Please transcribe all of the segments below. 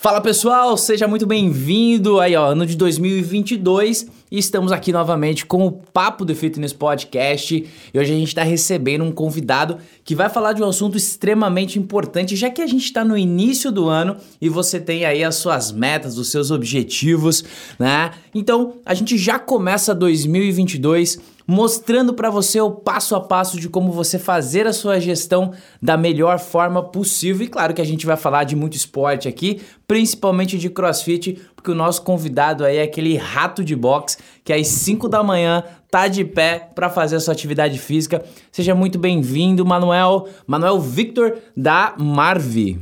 Fala pessoal, seja muito bem-vindo aí ó, ano de 2022 e estamos aqui novamente com o Papo do Fitness Podcast e hoje a gente está recebendo um convidado que vai falar de um assunto extremamente importante já que a gente está no início do ano e você tem aí as suas metas, os seus objetivos, né? Então a gente já começa 2022 mostrando para você o passo a passo de como você fazer a sua gestão da melhor forma possível. E claro que a gente vai falar de muito esporte aqui, principalmente de CrossFit, porque o nosso convidado aí é aquele rato de boxe que às 5 da manhã tá de pé para fazer a sua atividade física. Seja muito bem-vindo, Manuel, Manuel Victor da Marvi.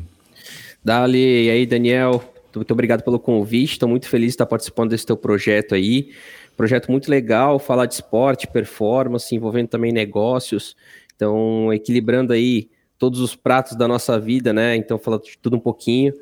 Dali, e aí, Daniel? Muito obrigado pelo convite. Estou muito feliz de estar participando desse teu projeto aí. Projeto muito legal, falar de esporte, performance, envolvendo também negócios. Então, equilibrando aí todos os pratos da nossa vida, né? Então, falando de tudo um pouquinho.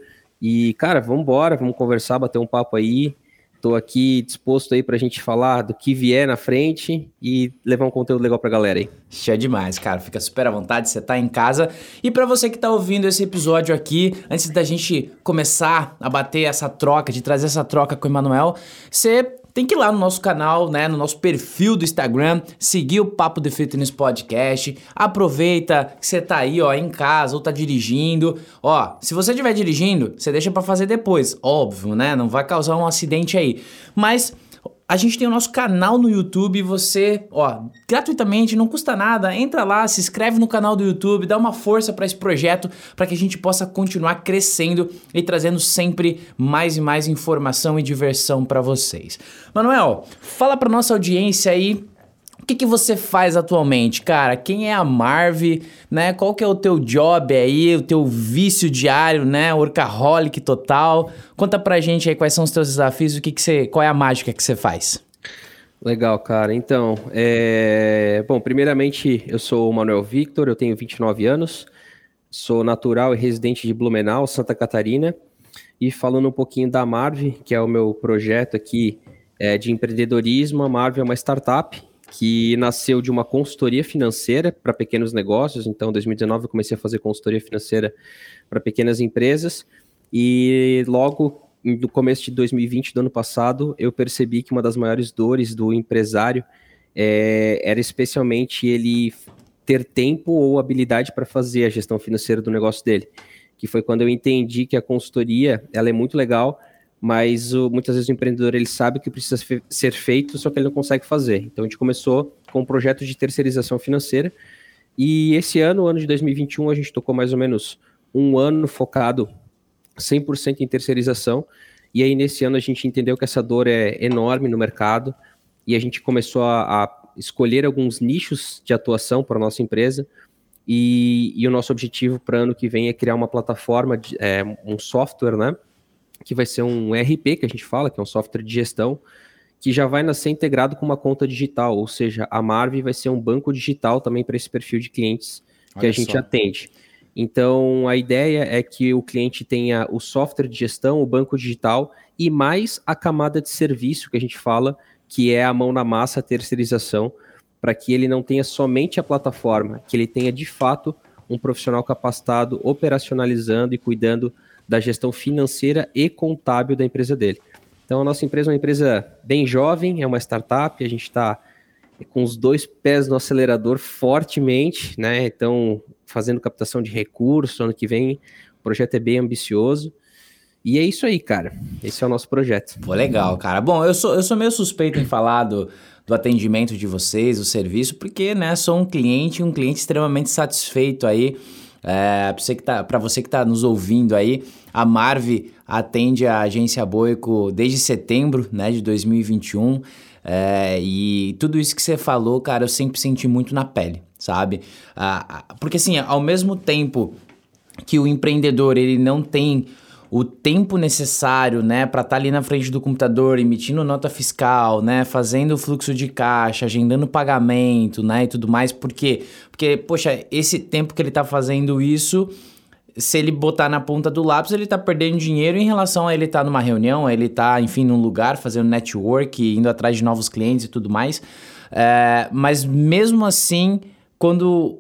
E, cara, vamos embora, vamos conversar, bater um papo aí. Estou aqui disposto aí a gente falar do que vier na frente e levar um conteúdo legal para a galera aí. Cheio demais, cara. Fica super à vontade, você tá em casa. E para você que tá ouvindo esse episódio aqui, antes da gente começar a bater essa troca, de trazer essa troca com o Emanuel, você tem que ir lá no nosso canal, né, no nosso perfil do Instagram, seguir o Papo de Fitness Podcast. Aproveita que você tá aí, ó, em casa ou tá dirigindo. Ó, se você estiver dirigindo, você deixa para fazer depois, óbvio, né? Não vai causar um acidente aí. Mas a gente tem o nosso canal no YouTube, você, ó, gratuitamente, não custa nada, entra lá, se inscreve no canal do YouTube, dá uma força para esse projeto, para que a gente possa continuar crescendo e trazendo sempre mais e mais informação e diversão para vocês. Manuel, fala para nossa audiência aí o que, que você faz atualmente, cara? Quem é a Marv, né? Qual que é o teu job aí, o teu vício diário, né? Workaholic total. Conta pra gente aí quais são os teus desafios, o que que você, qual é a mágica que você faz? Legal, cara. Então, é... bom, primeiramente, eu sou o Manuel Victor, eu tenho 29 anos, sou natural e residente de Blumenau, Santa Catarina. E falando um pouquinho da Marv, que é o meu projeto aqui é, de empreendedorismo, a Marv é uma startup que nasceu de uma consultoria financeira para pequenos negócios. Então, em 2019, eu comecei a fazer consultoria financeira para pequenas empresas. E logo no começo de 2020, do ano passado, eu percebi que uma das maiores dores do empresário é, era especialmente ele ter tempo ou habilidade para fazer a gestão financeira do negócio dele. Que foi quando eu entendi que a consultoria ela é muito legal, mas o, muitas vezes o empreendedor ele sabe que precisa ser feito, só que ele não consegue fazer. Então a gente começou com um projeto de terceirização financeira e esse ano, ano de 2021, a gente tocou mais ou menos um ano focado 100% em terceirização. E aí nesse ano a gente entendeu que essa dor é enorme no mercado e a gente começou a, a escolher alguns nichos de atuação para a nossa empresa. E, e, o nosso objetivo para ano que vem é criar uma plataforma, de, é, um software, né? Que vai ser um ERP, que a gente fala, que é um software de gestão, que já vai nascer integrado com uma conta digital, ou seja, a Marv vai ser um banco digital também para esse perfil de clientes que Olha a gente só. atende. Então, a ideia é que o cliente tenha o software de gestão, o banco digital e mais a camada de serviço que a gente fala, que é a mão na massa, a terceirização, para que ele não tenha somente a plataforma, que ele tenha de fato um profissional capacitado operacionalizando e cuidando da gestão financeira e contábil da empresa dele. Então, a nossa empresa é uma empresa bem jovem, é uma startup, a gente está com os dois pés no acelerador fortemente, né? Então, fazendo captação de recursos, ano que vem o projeto é bem ambicioso. E é isso aí, cara. Esse é o nosso projeto. Pô, legal, cara. Bom, eu sou, eu sou meio suspeito em falar do, do atendimento de vocês, do serviço, porque, né, sou um cliente, um cliente extremamente satisfeito aí é, para você que tá, você que tá nos ouvindo aí, a Marv atende a agência Boico desde setembro né, de 2021. É, e tudo isso que você falou, cara, eu sempre senti muito na pele, sabe? Ah, porque assim, ao mesmo tempo que o empreendedor ele não tem o tempo necessário, né, para estar tá ali na frente do computador, emitindo nota fiscal, né, fazendo fluxo de caixa, agendando pagamento, né, e tudo mais, porque porque poxa, esse tempo que ele está fazendo isso, se ele botar na ponta do lápis, ele está perdendo dinheiro em relação a ele estar tá numa reunião, ele tá, enfim, num lugar fazendo network, indo atrás de novos clientes e tudo mais. É, mas mesmo assim, quando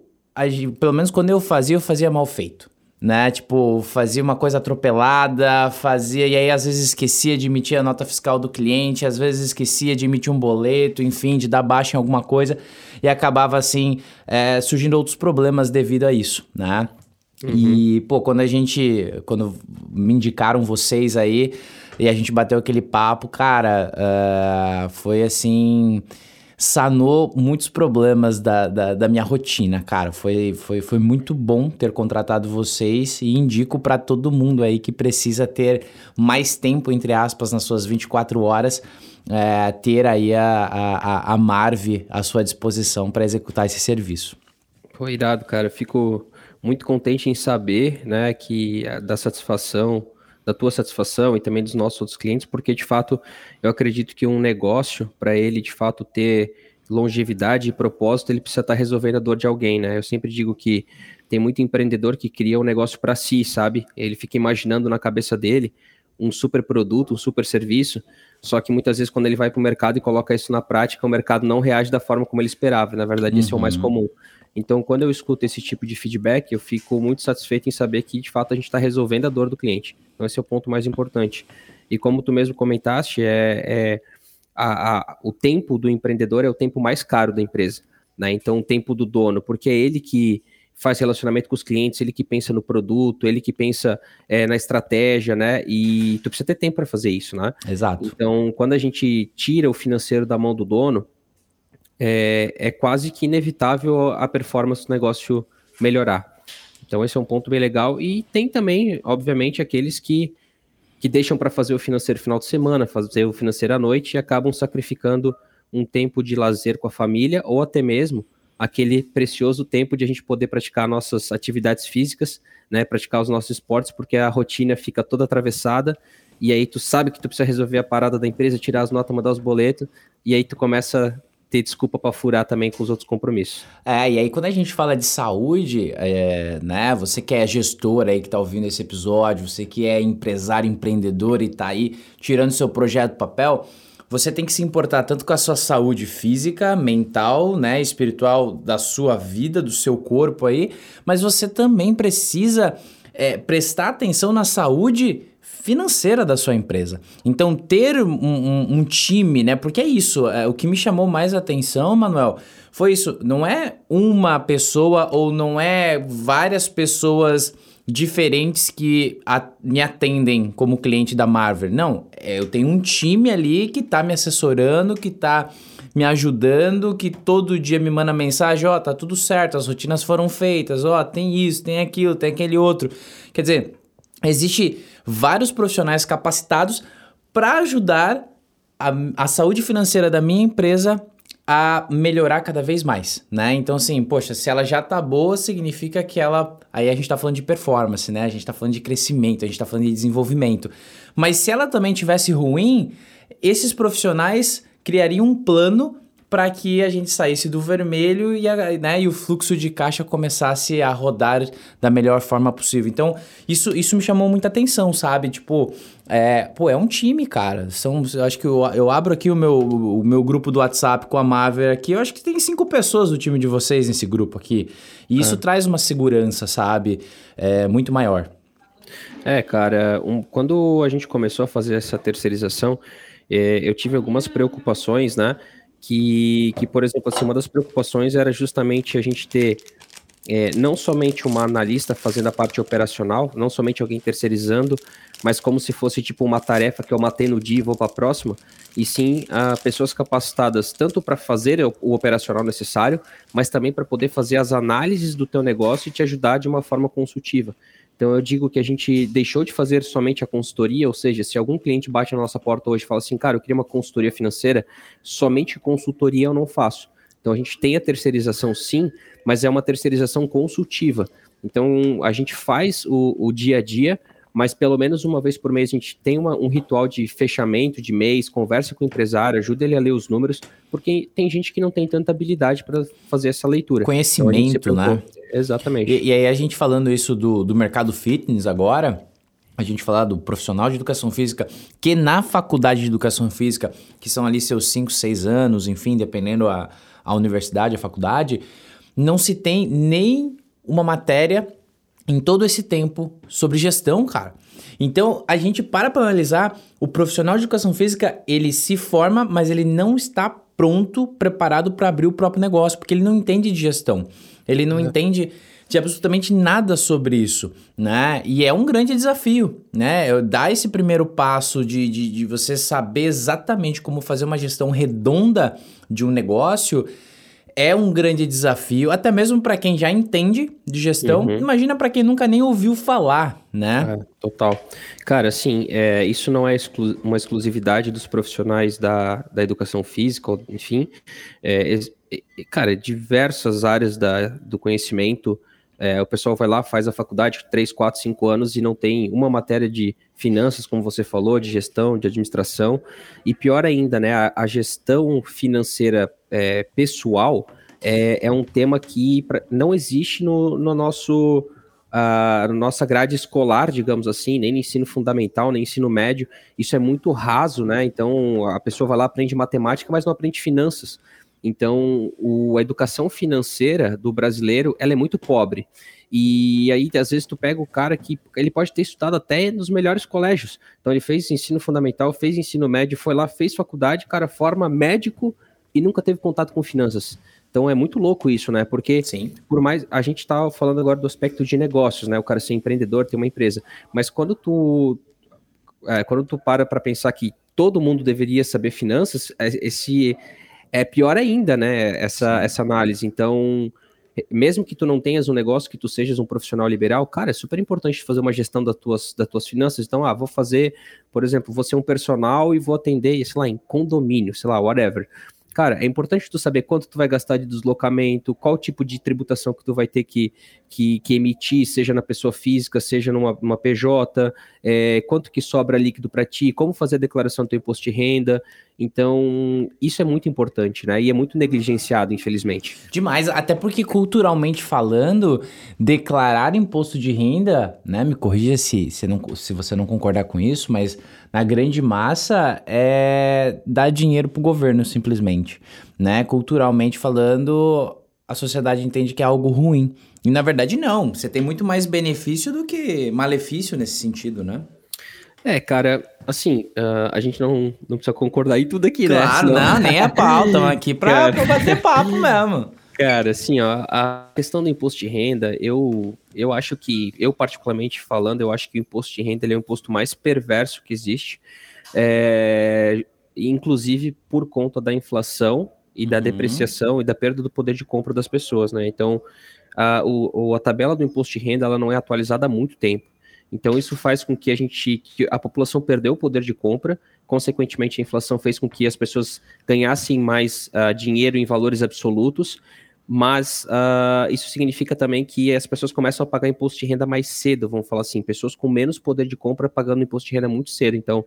pelo menos quando eu fazia, eu fazia mal feito né? Tipo, fazia uma coisa atropelada, fazia, e aí às vezes esquecia de emitir a nota fiscal do cliente, às vezes esquecia de emitir um boleto, enfim, de dar baixa em alguma coisa, e acabava assim, é, surgindo outros problemas devido a isso, né? Uhum. E, pô, quando a gente. Quando me indicaram vocês aí e a gente bateu aquele papo, cara, uh, foi assim sanou muitos problemas da, da, da, minha rotina, cara. Foi, foi, foi muito bom ter contratado vocês e indico para todo mundo aí que precisa ter mais tempo, entre aspas, nas suas 24 horas, é, ter aí a, a, a Marve à sua disposição para executar esse serviço. Foi irado, cara. Fico muito contente em saber, né, que da satisfação da tua satisfação e também dos nossos outros clientes, porque de fato eu acredito que um negócio, para ele de fato ter longevidade e propósito, ele precisa estar tá resolvendo a dor de alguém, né? Eu sempre digo que tem muito empreendedor que cria um negócio para si, sabe? Ele fica imaginando na cabeça dele um super produto, um super serviço, só que muitas vezes quando ele vai para o mercado e coloca isso na prática, o mercado não reage da forma como ele esperava. Na verdade, uhum. esse é o mais uhum. comum. Então, quando eu escuto esse tipo de feedback, eu fico muito satisfeito em saber que, de fato, a gente está resolvendo a dor do cliente. Então, esse é o ponto mais importante. E como tu mesmo comentaste, é, é a, a, o tempo do empreendedor é o tempo mais caro da empresa. Né? Então, o tempo do dono, porque é ele que faz relacionamento com os clientes, ele que pensa no produto, ele que pensa é, na estratégia, né? E tu precisa ter tempo para fazer isso, né? Exato. Então, quando a gente tira o financeiro da mão do dono, é, é quase que inevitável a performance do negócio melhorar. Então esse é um ponto bem legal. E tem também, obviamente, aqueles que, que deixam para fazer o financeiro final de semana, fazer o financeiro à noite e acabam sacrificando um tempo de lazer com a família ou até mesmo aquele precioso tempo de a gente poder praticar nossas atividades físicas, né, praticar os nossos esportes, porque a rotina fica toda atravessada e aí tu sabe que tu precisa resolver a parada da empresa, tirar as notas, mandar os boletos, e aí tu começa ter desculpa para furar também com os outros compromissos. É, e aí quando a gente fala de saúde, é, né, você que é gestor aí que tá ouvindo esse episódio, você que é empresário, empreendedor e tá aí tirando seu projeto do papel, você tem que se importar tanto com a sua saúde física, mental, né, espiritual da sua vida, do seu corpo aí, mas você também precisa é, prestar atenção na saúde financeira da sua empresa. Então, ter um, um, um time, né? Porque é isso, é, o que me chamou mais atenção, Manuel, foi isso. Não é uma pessoa ou não é várias pessoas diferentes que a, me atendem como cliente da Marvel. Não, é, eu tenho um time ali que está me assessorando, que está me ajudando, que todo dia me manda mensagem, ó, oh, tá tudo certo, as rotinas foram feitas, ó, oh, tem isso, tem aquilo, tem aquele outro. Quer dizer, existe vários profissionais capacitados para ajudar a, a saúde financeira da minha empresa a melhorar cada vez mais, né? Então, assim, poxa, se ela já tá boa, significa que ela. Aí a gente tá falando de performance, né? A gente tá falando de crescimento, a gente tá falando de desenvolvimento. Mas se ela também tivesse ruim, esses profissionais criariam um plano para que a gente saísse do vermelho e, a, né, e o fluxo de caixa começasse a rodar da melhor forma possível. Então, isso, isso me chamou muita atenção, sabe? Tipo, é, pô, é um time, cara. São, eu acho que eu, eu abro aqui o meu, o meu grupo do WhatsApp com a Maver aqui. Eu acho que tem cinco pessoas do time de vocês nesse grupo aqui. E isso é. traz uma segurança, sabe? É, muito maior. É, cara, um, quando a gente começou a fazer essa terceirização, é, eu tive algumas preocupações, né? Que, que por exemplo, assim, uma das preocupações era justamente a gente ter é, não somente uma analista fazendo a parte operacional, não somente alguém terceirizando, mas como se fosse tipo uma tarefa que eu matei no dia e vou para a próxima, e sim a pessoas capacitadas tanto para fazer o, o, operacional necessário, mas também para poder fazer as análises do teu negócio e te ajudar de uma forma consultiva. Então eu digo que a gente deixou de fazer somente a consultoria, ou seja, se algum cliente bate na nossa porta hoje e fala assim, cara, eu queria uma consultoria financeira, somente consultoria eu não faço. Então a gente tem a terceirização sim, mas é uma terceirização consultiva. Então a gente faz o, o dia a dia, mas pelo menos uma vez por mês a gente tem uma, um ritual de fechamento de mês, conversa com o empresário, ajuda ele a ler os números, porque tem gente que não tem tanta habilidade para fazer essa leitura. Conhecimento, então, né? Exatamente. E, e, aí a gente falando isso do, do mercado fitness agora, a gente falar do profissional de educação física, que na faculdade de educação física, que são ali seus 5, 6 anos, enfim, dependendo a, a universidade, a faculdade, não se tem nem uma matéria em todo esse tempo sobre gestão, cara. Então, a gente para para analisar, o profissional de educação física, ele se forma, mas ele não está pronto, preparado para abrir o próprio negócio, porque ele não entende de gestão. Ele não é. entende de absolutamente nada sobre isso, né? E é um grande desafio, né? Dar esse primeiro passo de, de, de você saber exatamente como fazer uma gestão redonda de um negócio é um grande desafio, até mesmo para quem já entende de gestão. Uhum. Imagina para quem nunca nem ouviu falar, né? É, total. Cara, assim, é, isso não é exclu uma exclusividade dos profissionais da, da educação física, enfim. É, cara, diversas áreas da, do conhecimento é, o pessoal vai lá, faz a faculdade 3, 4, 5 anos e não tem uma matéria de finanças, como você falou, de gestão, de administração. E pior ainda, né? A, a gestão financeira é, pessoal é, é, um tema que pra, não existe no, no nosso. Nossa grade escolar, digamos assim, nem no ensino fundamental, nem no ensino médio, isso é muito raso, né? Então a pessoa vai lá, aprende matemática, mas não aprende finanças. Então, o, a educação financeira do brasileiro, ela é muito pobre. E aí, às vezes, tu pega o cara que ele pode ter estudado até nos melhores colégios. Então, ele fez ensino fundamental, fez ensino médio, foi lá, fez faculdade, cara, forma médico e nunca teve contato com finanças. Então é muito louco isso, né? Porque Sim. por mais a gente tá falando agora do aspecto de negócios, né? O cara ser empreendedor, ter uma empresa. Mas quando tu é, quando tu para para pensar que todo mundo deveria saber finanças, é, esse é pior ainda, né? Essa, essa análise. Então, mesmo que tu não tenhas um negócio, que tu sejas um profissional liberal, cara, é super importante fazer uma gestão das tuas, das tuas finanças. Então, ah, vou fazer, por exemplo, vou ser um personal e vou atender, sei lá, em condomínio, sei lá, whatever. Cara, é importante tu saber quanto tu vai gastar de deslocamento, qual tipo de tributação que tu vai ter que, que, que emitir, seja na pessoa física, seja numa, PJ, é, quanto que sobra líquido para ti, como fazer a declaração do teu imposto de renda. Então, isso é muito importante, né? E é muito negligenciado, infelizmente. Demais, até porque culturalmente falando, declarar imposto de renda, né? Me corrija se, se, não, se você não concordar com isso, mas na grande massa é dar dinheiro pro governo, simplesmente. Né? Culturalmente falando, a sociedade entende que é algo ruim. E na verdade, não. Você tem muito mais benefício do que malefício nesse sentido, né? É, cara, assim, uh, a gente não, não precisa concordar em tudo aqui, claro, né? Claro, não, nem é pau, estamos aqui pra bater papo mesmo. Cara, assim, ó, a questão do imposto de renda, eu, eu acho que, eu particularmente falando, eu acho que o imposto de renda ele é o imposto mais perverso que existe, é, inclusive por conta da inflação e da uhum. depreciação e da perda do poder de compra das pessoas, né? Então, a, o, a tabela do imposto de renda, ela não é atualizada há muito tempo. Então isso faz com que a gente, que a população perdeu o poder de compra, consequentemente a inflação fez com que as pessoas ganhassem mais uh, dinheiro em valores absolutos, mas uh, isso significa também que as pessoas começam a pagar imposto de renda mais cedo, vamos falar assim, pessoas com menos poder de compra pagando imposto de renda muito cedo. Então,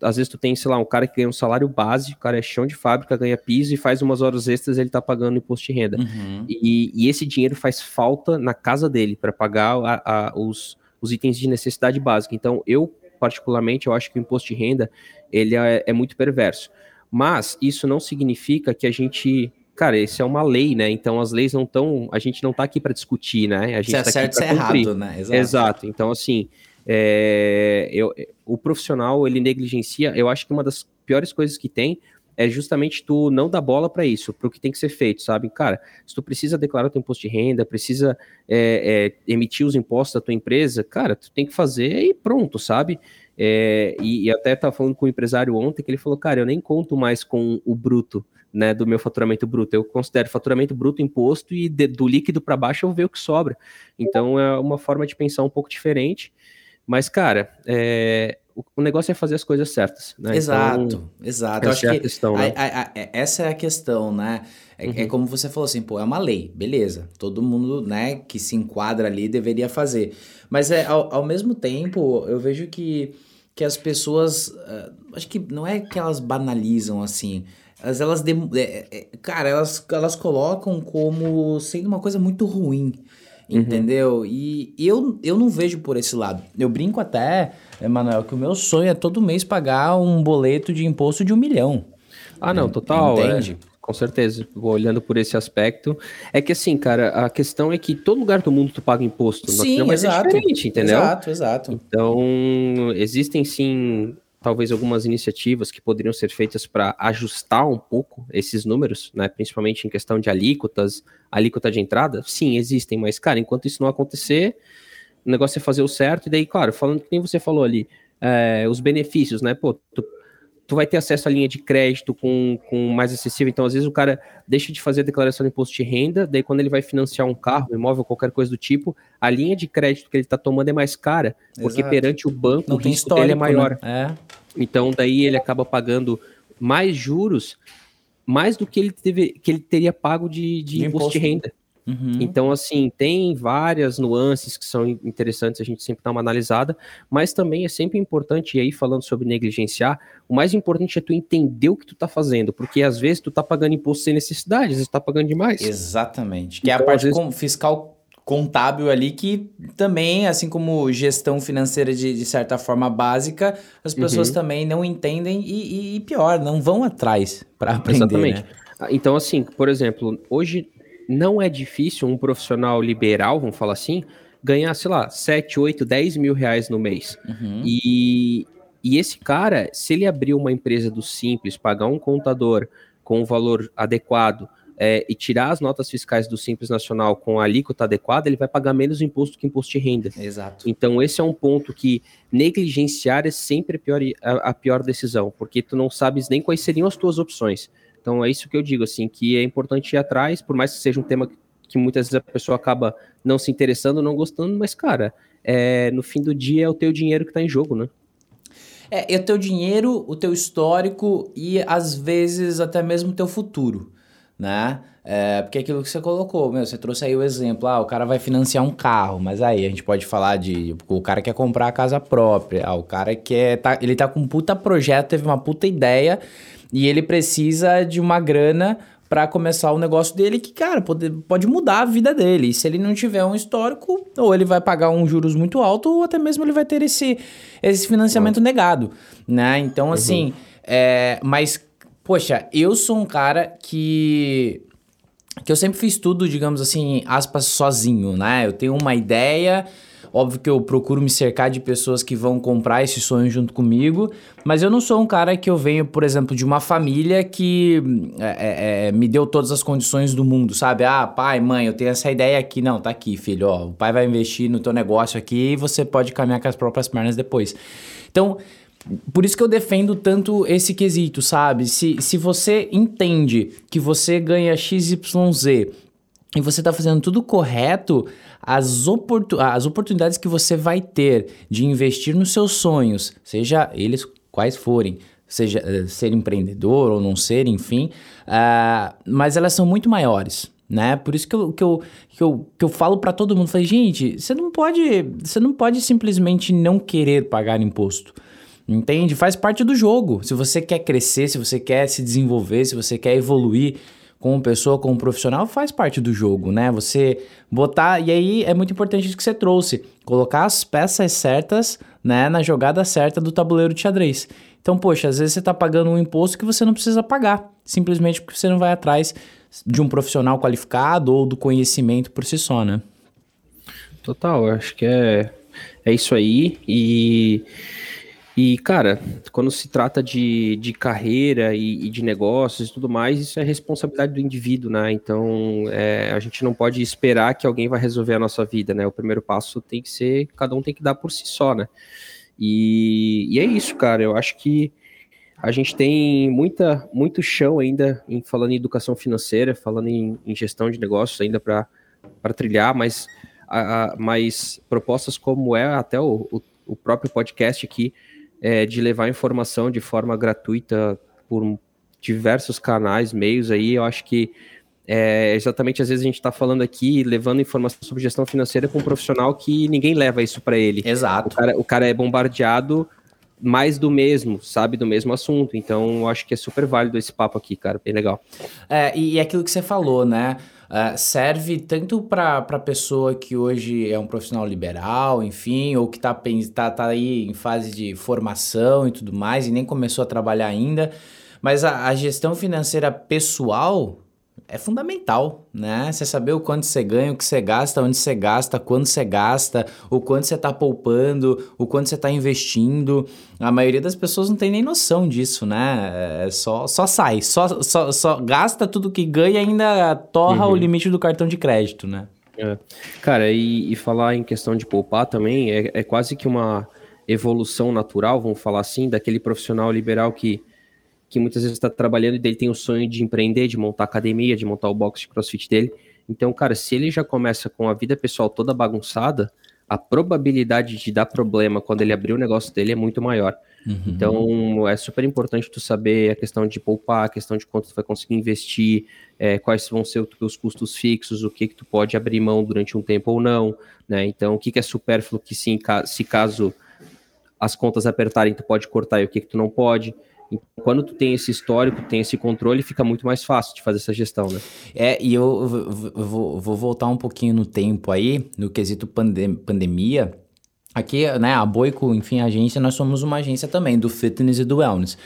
às vezes tu tem, sei lá, um cara que ganha um salário base, o cara é chão de fábrica, ganha piso e faz umas horas extras, ele tá pagando imposto de renda. Uhum. E, e, esse dinheiro faz falta na casa dele para pagar a, a, os os itens de necessidade básica. Então, eu, particularmente, eu acho que o imposto de renda, ele é, é muito perverso. Mas isso não significa que a gente cara, isso é uma lei, né? Então as leis não estão, a gente não está aqui para discutir, né? A gente se é tá certo, se é errado, né? Exato. Exato. Então assim, é, eu, o profissional ele negligencia. Eu acho que uma das piores coisas que tem é justamente tu não dar bola para isso, para o que tem que ser feito, sabe? Cara, se tu precisa declarar o teu imposto de renda, precisa é, é, emitir os impostos da tua empresa, cara, tu tem que fazer e pronto, sabe? É, e, e, até estava falando com o um empresário ontem que ele falou, cara, eu nem conto mais com o bruto, né, do meu faturamento bruto. Eu considero faturamento bruto imposto e de, do líquido para baixo eu vejo o que sobra. Então é uma forma de pensar um pouco diferente. Mas, cara, é, o, negócio é fazer as coisas certas, né? Exato, então, exato. Acho é que questão, né? a, a, a, é, essa é a questão, né? É, é uhum. é, como você falou assim, pô, é uma lei, beleza. Todo mundo, né, que se enquadra ali deveria fazer. Mas é, ao, ao mesmo tempo, eu vejo que, que as pessoas. Uh, acho que não é que elas banalizam assim. Elas, elas é, é, cara, elas, elas colocam como sendo uma coisa muito ruim. Uhum. Entendeu? E eu, eu não vejo por esse lado. Eu brinco até, Emanuel, que o meu sonho é todo mês pagar um boleto de imposto de um milhão. Ah, não, total. É. Entende? É. Com certeza, vou olhando por esse aspecto. É que assim, cara, a questão é que todo lugar do mundo tu paga imposto. Sim, não, exato. É diferente, entendeu? Exato, exato. Então, existem sim talvez algumas iniciativas que poderiam ser feitas para ajustar um pouco esses números, né, principalmente em questão de alíquotas, alíquota de entrada, sim, existem, mas, cara, enquanto isso não acontecer, o negócio é fazer o certo, e daí, claro, falando que nem você falou ali, é, os benefícios, né, pô, tu, tu vai ter acesso à linha de crédito com, com mais acessível, então às vezes o cara deixa de fazer a declaração de imposto de renda, daí quando ele vai financiar um carro, um imóvel, qualquer coisa do tipo, a linha de crédito que ele está tomando é mais cara, porque Exato. perante o banco não o risco dele é né? maior. Né? É. Então, daí ele acaba pagando mais juros, mais do que ele, teve, que ele teria pago de, de, de imposto, de renda. Uhum. Então, assim, tem várias nuances que são interessantes a gente sempre dar uma analisada, mas também é sempre importante, e aí falando sobre negligenciar, o mais importante é tu entender o que tu tá fazendo, porque às vezes tu tá pagando imposto sem necessidade, às vezes tu tá pagando demais. Exatamente. Que então, é a então, parte vezes... fiscal contábil ali que também, assim como gestão financeira de, de certa forma básica, as pessoas uhum. também não entendem e, e, pior, não vão atrás para aprender. Exatamente. Né? Então, assim, por exemplo, hoje não é difícil um profissional liberal, vamos falar assim, ganhar, sei lá, 7, 8, 10 mil reais no mês. Uhum. E, e esse cara, se ele abrir uma empresa do Simples, pagar um contador com um valor adequado, é, e tirar as notas fiscais do Simples Nacional com a alíquota adequada, ele vai pagar menos imposto que imposto de renda. Exato. Então, esse é um ponto que negligenciar é sempre a pior, a, a pior decisão, porque tu não sabes nem quais seriam as tuas opções. Então, é isso que eu digo, assim, que é importante ir atrás, por mais que seja um tema que muitas vezes a pessoa acaba não se interessando, não gostando, mas, cara, é, no fim do dia é o teu dinheiro que está em jogo, né? É, é o teu dinheiro, o teu histórico e, às vezes, até mesmo o teu futuro né? É, porque é aquilo que você colocou, meu, você trouxe aí o exemplo, ah, o cara vai financiar um carro, mas aí a gente pode falar de, o cara quer comprar a casa própria, ah, o cara quer, tá, ele tá com um puta projeto, teve uma puta ideia e ele precisa de uma grana para começar o negócio dele que, cara, pode, pode mudar a vida dele. E se ele não tiver um histórico, ou ele vai pagar um juros muito alto, ou até mesmo ele vai ter esse, esse financiamento uhum. negado, né? Então, assim, uhum. é, mas Poxa, eu sou um cara que que eu sempre fiz tudo, digamos assim, aspas, sozinho, né? Eu tenho uma ideia, óbvio que eu procuro me cercar de pessoas que vão comprar esse sonho junto comigo, mas eu não sou um cara que eu venho, por exemplo, de uma família que é, é, é, me deu todas as condições do mundo, sabe? Ah, pai, mãe, eu tenho essa ideia aqui. Não, tá aqui, filho, ó, o pai vai investir no teu negócio aqui e você pode caminhar com as próprias pernas depois. Então, por isso que eu defendo tanto esse quesito, sabe? Se, se você entende que você ganha XYZ e você está fazendo tudo correto, as, oportun as oportunidades que você vai ter de investir nos seus sonhos, seja eles quais forem, seja uh, ser empreendedor ou não ser, enfim, uh, mas elas são muito maiores. Né? Por isso que eu, que eu, que eu, que eu falo para todo mundo, falei, gente, você não pode, você não pode simplesmente não querer pagar imposto. Entende? Faz parte do jogo. Se você quer crescer, se você quer se desenvolver, se você quer evoluir como pessoa, como profissional, faz parte do jogo, né? Você botar. E aí é muito importante isso que você trouxe: colocar as peças certas, né, na jogada certa do tabuleiro de xadrez. Então, poxa, às vezes você está pagando um imposto que você não precisa pagar, simplesmente porque você não vai atrás de um profissional qualificado ou do conhecimento por si só, né? Total, acho que é, é isso aí. E e, cara, quando se trata de, de carreira e, e, de negócios e tudo mais, isso é responsabilidade do indivíduo, né? Então, é, a gente não pode esperar que alguém vai resolver a nossa vida, né? O primeiro passo tem que ser, cada um tem que dar por si só, né? E, e é isso, cara. Eu acho que a gente tem muita, muito chão ainda em falando em educação financeira, falando em, em gestão de negócios ainda para trilhar, mas, a, a, mas propostas como é até o, o, o próprio podcast aqui, é, de levar informação de forma gratuita por diversos canais, meios aí, eu acho que é, exatamente às vezes a gente está falando aqui, levando informação sobre gestão financeira para um profissional que ninguém leva isso para ele. Exato. O cara, o cara, é bombardeado mais do mesmo, sabe, do mesmo assunto. Então, eu acho que é super válido esse papo aqui, cara, bem legal. É, e, e aquilo que você falou, né? Uh, serve tanto para a pessoa que hoje é um profissional liberal, enfim, ou que está tá, tá aí em fase de formação e tudo mais, e nem começou a trabalhar ainda, Mas a, a gestão financeira pessoal é fundamental, né? Você saber o quanto você ganha, o que você gasta, onde você gasta, quando você gasta, o quanto você está poupando, o quanto você está investindo. A maioria das pessoas não tem nem noção disso, né? É só, só sai, só, só, só gasta tudo que ganha e ainda torra uhum. o limite do cartão de crédito, né? É. Cara, e, e, falar em questão de poupar também é, é quase que uma evolução natural, vamos falar assim, daquele profissional liberal que que muitas vezes está trabalhando e ele tem o sonho de empreender, de montar academia, de montar o box de crossfit dele. Então, cara, se ele já começa com a vida pessoal toda bagunçada, a probabilidade de dar problema quando ele abrir o negócio dele é muito maior. Uhum. Então, é super importante tu saber a questão de poupar, a questão de quanto tu vai conseguir investir, é, quais vão ser os custos fixos, o que que tu pode abrir mão durante um tempo ou não, né? Então, o que que é supérfluo que se, se caso as contas apertarem, tu pode cortar e o que que tu não pode. Então, quando tu tem esse histórico, tem esse controle, fica muito mais fácil de fazer essa gestão, né? É, e eu, vou, vou, voltar um pouquinho no tempo aí, no quesito pandem pandemia. Aqui, né, a Boico, enfim, a agência, nós somos uma agência também do fitness e do wellness.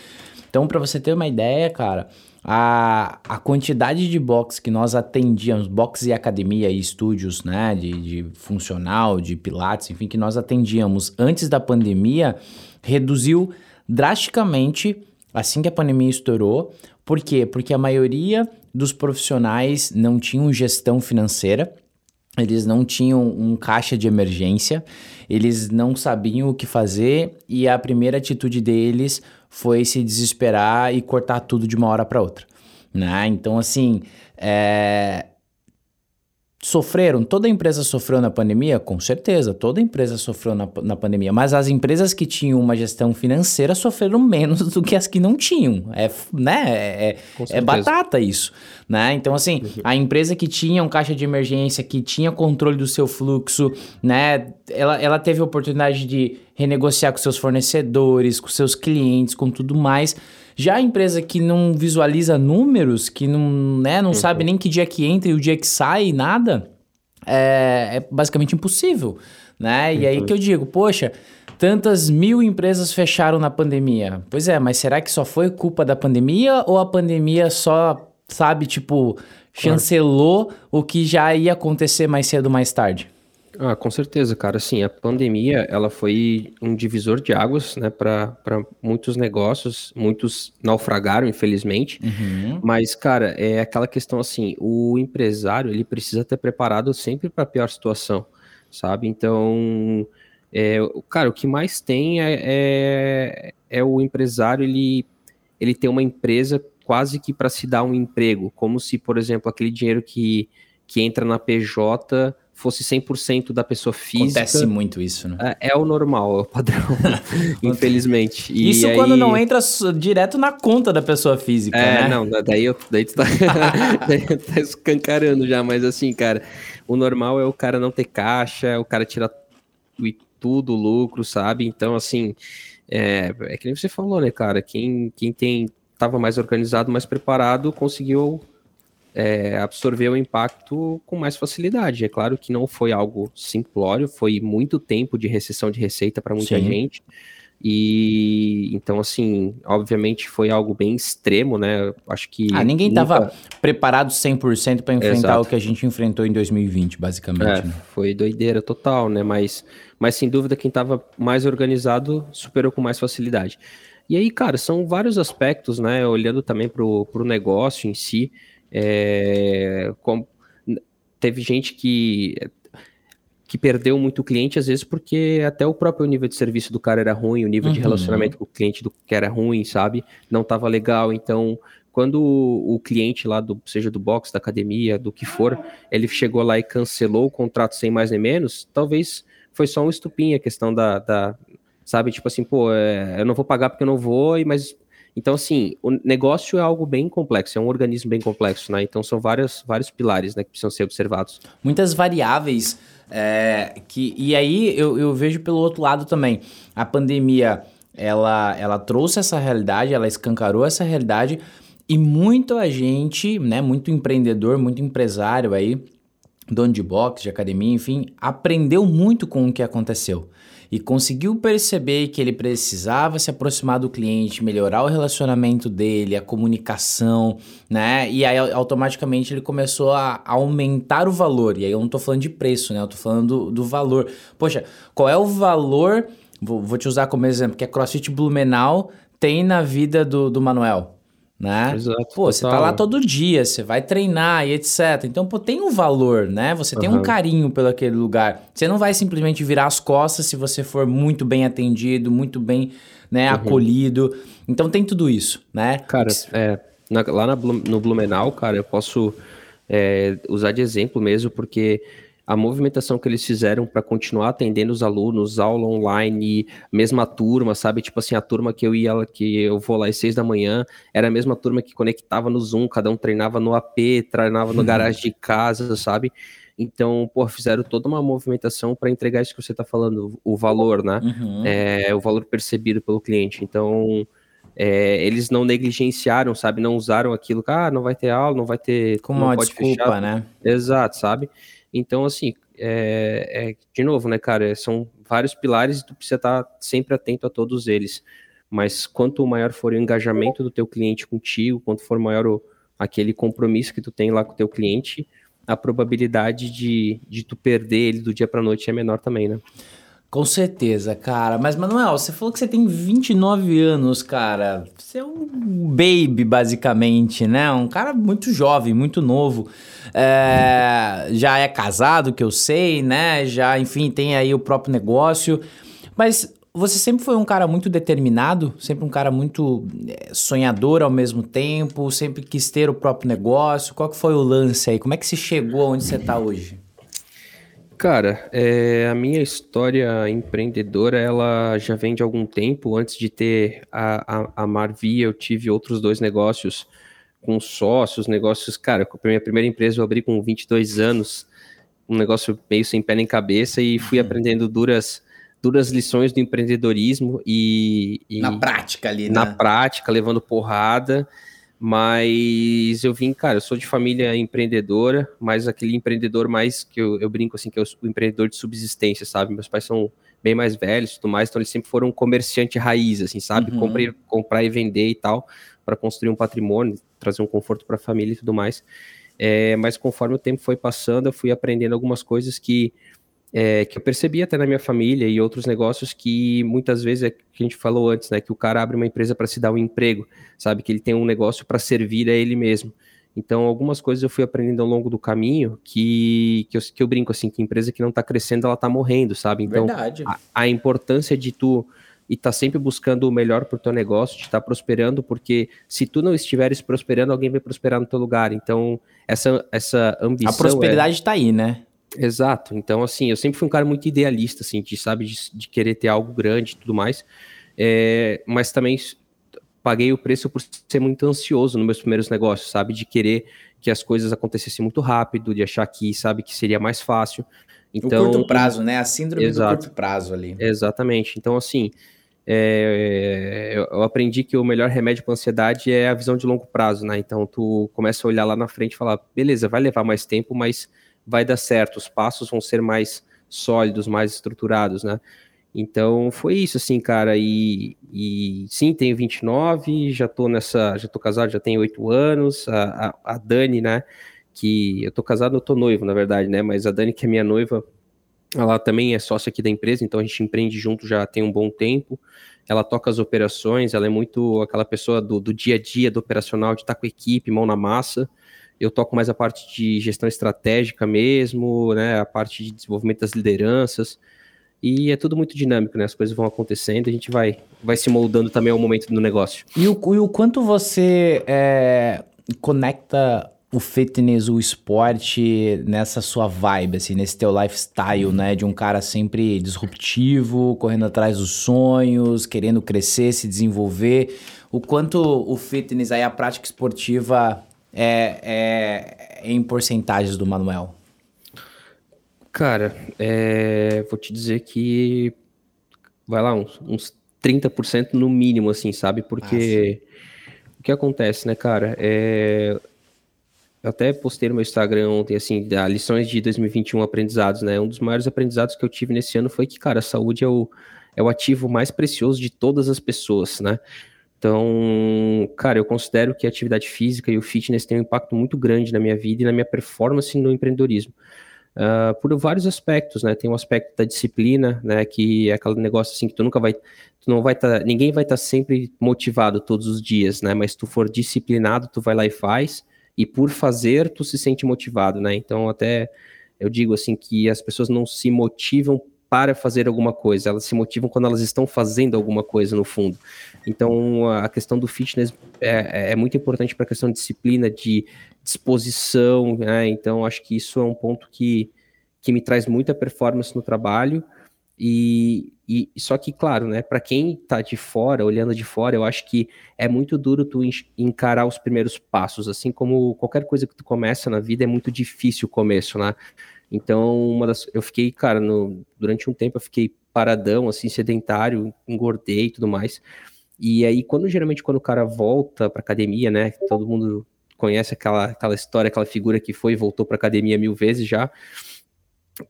Então, para você ter uma ideia, cara, a, a quantidade de box que nós atendíamos, box e academia e estúdios, né, de, de funcional, de pilates, enfim, que nós atendíamos antes da pandemia, reduziu drasticamente assim que a pandemia estourou. Por quê? Porque a maioria dos profissionais não tinham gestão financeira, eles não tinham um caixa de emergência, eles não sabiam o que fazer e a primeira atitude deles foi se desesperar e cortar tudo de uma hora para outra. Né? Então, assim, é, Sofreram? Toda empresa sofreu na pandemia? Com certeza, toda empresa sofreu na, na pandemia. Mas as empresas que tinham uma gestão financeira sofreram menos do que as que não tinham. É, né? é, é, é batata isso. Né? Então, assim, uhum. a empresa que tinha um caixa de emergência, que tinha controle do seu fluxo, né? ela, ela teve a oportunidade de renegociar com seus fornecedores, com seus clientes, com tudo mais. Já a empresa que não visualiza números, que não, né, não uhum. sabe nem que dia que entra e o dia que sai, nada, é, é basicamente impossível, né? E aí uhum. que eu digo, poxa, tantas mil empresas fecharam na pandemia. Pois é, mas será que só foi culpa da pandemia ou a pandemia só, sabe, tipo, chancelou claro. o que já ia acontecer mais cedo ou mais tarde? Ah, com certeza, cara. Sim, a pandemia ela foi um divisor de águas, né, para muitos negócios. Muitos naufragaram, infelizmente. Uhum. Mas, cara, é aquela questão assim: o empresário ele precisa ter preparado sempre para a pior situação, sabe? Então, é, cara, o que mais tem é, é, é o empresário ele ele tem uma empresa quase que para se dar um emprego, como se, por exemplo, aquele dinheiro que que entra na PJ fosse 100% da pessoa física. Acontece muito isso, né? É, é o normal, é o padrão, infelizmente. E isso aí... quando não entra direto na conta da pessoa física, é, né? não, daí, eu, daí tu tá, daí tá escancarando já, mas assim, cara, o normal é o cara não ter caixa, o cara tirar tudo, lucro, sabe? Então, assim, é, é que nem você falou, né, cara? Quem, quem tem, tava mais organizado, mais preparado, conseguiu é, absorver o impacto com mais facilidade. É claro que não foi algo simplório, foi muito tempo de recessão de receita para muita Sim. gente. E então, assim, obviamente foi algo bem extremo, né? Acho que. Ah, ninguém estava nunca... preparado 100% para enfrentar Exato. o que a gente enfrentou em 2020, basicamente. É, né? Foi doideira total, né? Mas, mas sem dúvida, quem estava mais organizado superou com mais facilidade. E aí, cara, são vários aspectos, né? Olhando também para o negócio em si. É, com, teve gente que que perdeu muito cliente, às vezes porque até o próprio nível de serviço do cara era ruim, o nível uhum. de relacionamento com o cliente do que era ruim, sabe? Não estava legal. Então, quando o, cliente lá, do, seja do box, da academia, do que for, ele chegou lá e cancelou o contrato sem mais nem menos, talvez foi só um estupinho a questão da, da sabe? Tipo assim, pô, é, eu não vou pagar porque eu não vou, mas então, assim, o negócio é algo bem complexo, é um organismo bem complexo, né? Então, são vários, vários pilares né, que precisam ser observados. Muitas variáveis. É, que, e aí eu, eu vejo pelo outro lado também. A pandemia ela, ela trouxe essa realidade, ela escancarou essa realidade e muita gente, né, muito empreendedor, muito empresário aí, dono de boxe, de academia, enfim, aprendeu muito com o que aconteceu. E conseguiu perceber que ele precisava se aproximar do cliente, melhorar o relacionamento dele, a comunicação, né? E aí automaticamente ele começou a aumentar o valor. E aí eu não tô falando de preço, né? Eu tô falando do, do valor. Poxa, qual é o valor? Vou, vou te usar como exemplo, que a CrossFit Blumenau tem na vida do, do Manuel né? Exato, pô, você tá lá todo dia, você vai treinar e etc. Então, pô, tem um valor, né? Você tem um carinho pelo aquele lugar. Você não vai simplesmente virar as costas se você for muito bem atendido, muito bem, né, uhum. acolhido. Então tem tudo isso, né? Cara, é, na, lá na, no Blumenau, cara, eu posso é, usar de exemplo mesmo, porque a movimentação que eles fizeram para continuar atendendo os alunos, aula online, mesma turma, sabe? Tipo assim, a turma que eu ia, que eu vou lá às seis da manhã, era a mesma turma que conectava no Zoom, cada um treinava no AP, treinava no uhum. garagem de casa, sabe? Então, pô, fizeram toda uma movimentação para entregar isso que você está falando, o valor, né? Uhum. É, o valor percebido pelo cliente. Então, é, eles não negligenciaram, sabe? Não usaram aquilo, ah, não vai ter aula, não vai ter. Como uma desculpa, fechar. né? Exato, sabe? Então, assim, é, é, de novo, né, cara, são vários pilares e tu precisa estar sempre atento a todos eles. Mas quanto maior for o engajamento do teu cliente contigo, quanto for maior o, aquele compromisso que tu tem lá com o teu cliente, a probabilidade de, de tu perder ele do dia para noite é menor também, né? Com certeza, cara. Mas, Manuel, você falou que você tem 29 anos, cara. Você é um baby, basicamente, né? Um cara muito jovem, muito novo. É, já é casado, que eu sei, né? Já, enfim, tem aí o próprio negócio. Mas você sempre foi um cara muito determinado, sempre um cara muito é, sonhador ao mesmo tempo, sempre quis ter o próprio negócio. Qual que foi o lance aí? Como é que você chegou onde você está hoje? Cara, é, a minha história empreendedora, ela já vem de algum tempo. Antes de ter a, a, a Marvi, eu tive outros dois negócios com sócios, negócios... Cara, a minha primeira empresa eu abri com 22 anos, um negócio meio sem pé nem cabeça, e fui uhum. aprendendo duras duras lições do empreendedorismo e, e... Na prática ali, né? Na prática, levando porrada... Mas eu vim, cara, eu sou de família empreendedora, mas aquele empreendedor mais que eu, eu brinco assim, que é o empreendedor de subsistência, sabe? Meus pais são bem mais velhos e tudo mais, então eles sempre foram um comerciante raiz, assim, sabe? Uhum. Compre, comprar e vender e tal, para construir um patrimônio, trazer um conforto para a família e tudo mais. É, mas conforme o tempo foi passando, eu fui aprendendo algumas coisas que é, que eu percebi até na minha família e outros negócios que muitas vezes é que a gente falou antes, né? Que o cara abre uma empresa para se dar um emprego, sabe? Que ele tem um negócio para servir a ele mesmo. Então, algumas coisas eu fui aprendendo ao longo do caminho que, que, eu, que eu brinco assim, que empresa que não está crescendo, ela está morrendo, sabe? Então. A, a importância de tu e tá sempre buscando o melhor para o teu negócio, de estar tá prosperando, porque se tu não estiveres prosperando, alguém vai prosperar no teu lugar. Então, essa, essa ambição. A prosperidade está é... aí, né? Exato. Então, assim, eu sempre fui um cara muito idealista, assim, de, sabe, de, de querer ter algo grande e tudo mais. É, mas também paguei o preço por ser muito ansioso nos meus primeiros negócios, sabe? De querer que as coisas acontecessem muito rápido, de achar que, sabe, que seria mais fácil. Então, o curto prazo, né? A síndrome exato, do curto prazo ali. Exatamente. Então, assim, é, eu aprendi que o melhor remédio para ansiedade é a visão de longo prazo, né? Então, tu começa a olhar lá na frente e falar, beleza, vai levar mais tempo, mas vai dar certo, os passos vão ser mais sólidos, mais estruturados, né? Então foi isso, assim, cara. E, e sim, tenho 29, já tô nessa, já tô casado, já tenho 8 anos. A, a, a, Dani, né? Que eu tô casado, eu tô noivo, na verdade, né? Mas a Dani, que é minha noiva, ela também é sócia aqui da empresa, então a gente empreende junto já tem um bom tempo. Ela toca as operações, ela é muito aquela pessoa do, do dia a dia, do operacional, de estar tá com a equipe, mão na massa eu toco mais a parte de gestão estratégica mesmo, né, a parte de desenvolvimento das lideranças, e é tudo muito dinâmico, né, as coisas vão acontecendo, a gente vai, vai se moldando também ao momento do negócio. E o, e o quanto você é, conecta o fitness, o esporte nessa sua vibe, assim, nesse teu lifestyle, né? De um cara sempre disruptivo, correndo atrás dos sonhos, querendo crescer, se desenvolver. O quanto o fitness aí, a prática esportiva é, é, em porcentagens do Manuel? Cara, é, vou te dizer que vai lá, uns, uns 30% no mínimo, assim, sabe? Porque ah, o que acontece, né, cara? É, eu até postei no meu Instagram ontem, assim, da lições de 2021 aprendizados, né? Um dos maiores aprendizados que eu tive nesse ano foi que, cara, a saúde é o, é o ativo mais precioso de todas as pessoas, né? Então, cara, eu considero que a atividade física e o fitness têm um impacto muito grande na minha vida e na minha performance no empreendedorismo. Uh, por vários aspectos, né? Tem o um aspecto da disciplina, né? Que é aquele negócio assim que tu nunca vai, tu não vai estar, tá, ninguém vai estar tá sempre motivado todos os dias, né? Mas se tu for disciplinado, tu vai lá e faz, e por fazer, tu se sente motivado, né? Então, até eu digo assim que as pessoas não se motivam para fazer alguma coisa, elas se motivam quando elas estão fazendo alguma coisa no fundo. Então, a questão do fitness é, é muito importante para a questão de disciplina, de disposição, né? Então, acho que isso é um ponto que, que me traz muita performance no trabalho. E, e só que, claro, né, para quem está de fora, olhando de fora, eu acho que é muito duro tu encarar os primeiros passos, assim como qualquer coisa que tu começa na vida é muito difícil o começo, né? Então, uma das, eu fiquei, cara, no, durante um tempo eu fiquei paradão, assim, sedentário, engordei e tudo mais. E aí, quando geralmente quando o cara volta pra academia, né? Todo mundo conhece aquela, aquela história, aquela figura que foi e voltou pra academia mil vezes já.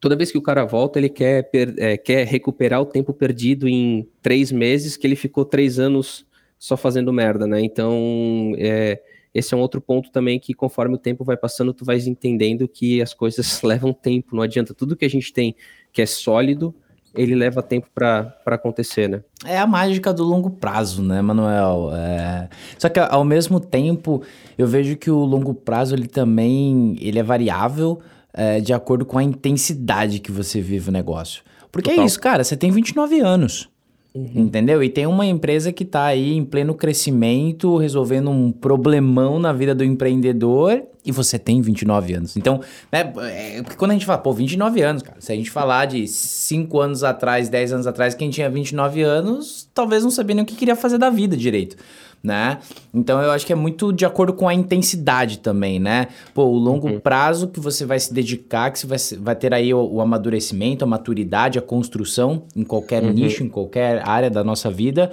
Toda vez que o cara volta, ele quer, é, quer recuperar o tempo perdido em três meses, que ele ficou três anos só fazendo merda, né? Então, é, esse é um outro ponto também que conforme o tempo vai passando, tu vais entendendo que as coisas levam tempo, não adianta. Tudo que a gente tem que é sólido, ele leva tempo para acontecer, né? É a mágica do longo prazo, né, Manuel? É... Só que ao mesmo tempo, eu vejo que o longo prazo ele também ele é variável é, de acordo com a intensidade que você vive o negócio. Porque é Total. é isso, cara, você tem 29 anos. Uhum. Entendeu? E tem uma empresa que está aí em pleno crescimento, resolvendo um problemão na vida do empreendedor, e você tem 29 anos. Então, né, é, quando a gente fala, pô, 29 anos, cara, se a gente falar de 5 anos atrás, 10 anos atrás, quem tinha 29 anos, talvez não sabia nem o que queria fazer da vida direito né? Então eu acho que é muito de acordo com a intensidade também, né? Pô, o longo uhum. prazo que você vai se dedicar, que você vai, vai ter aí o, o amadurecimento, a maturidade, a construção em qualquer uhum. nicho, em qualquer área da nossa vida.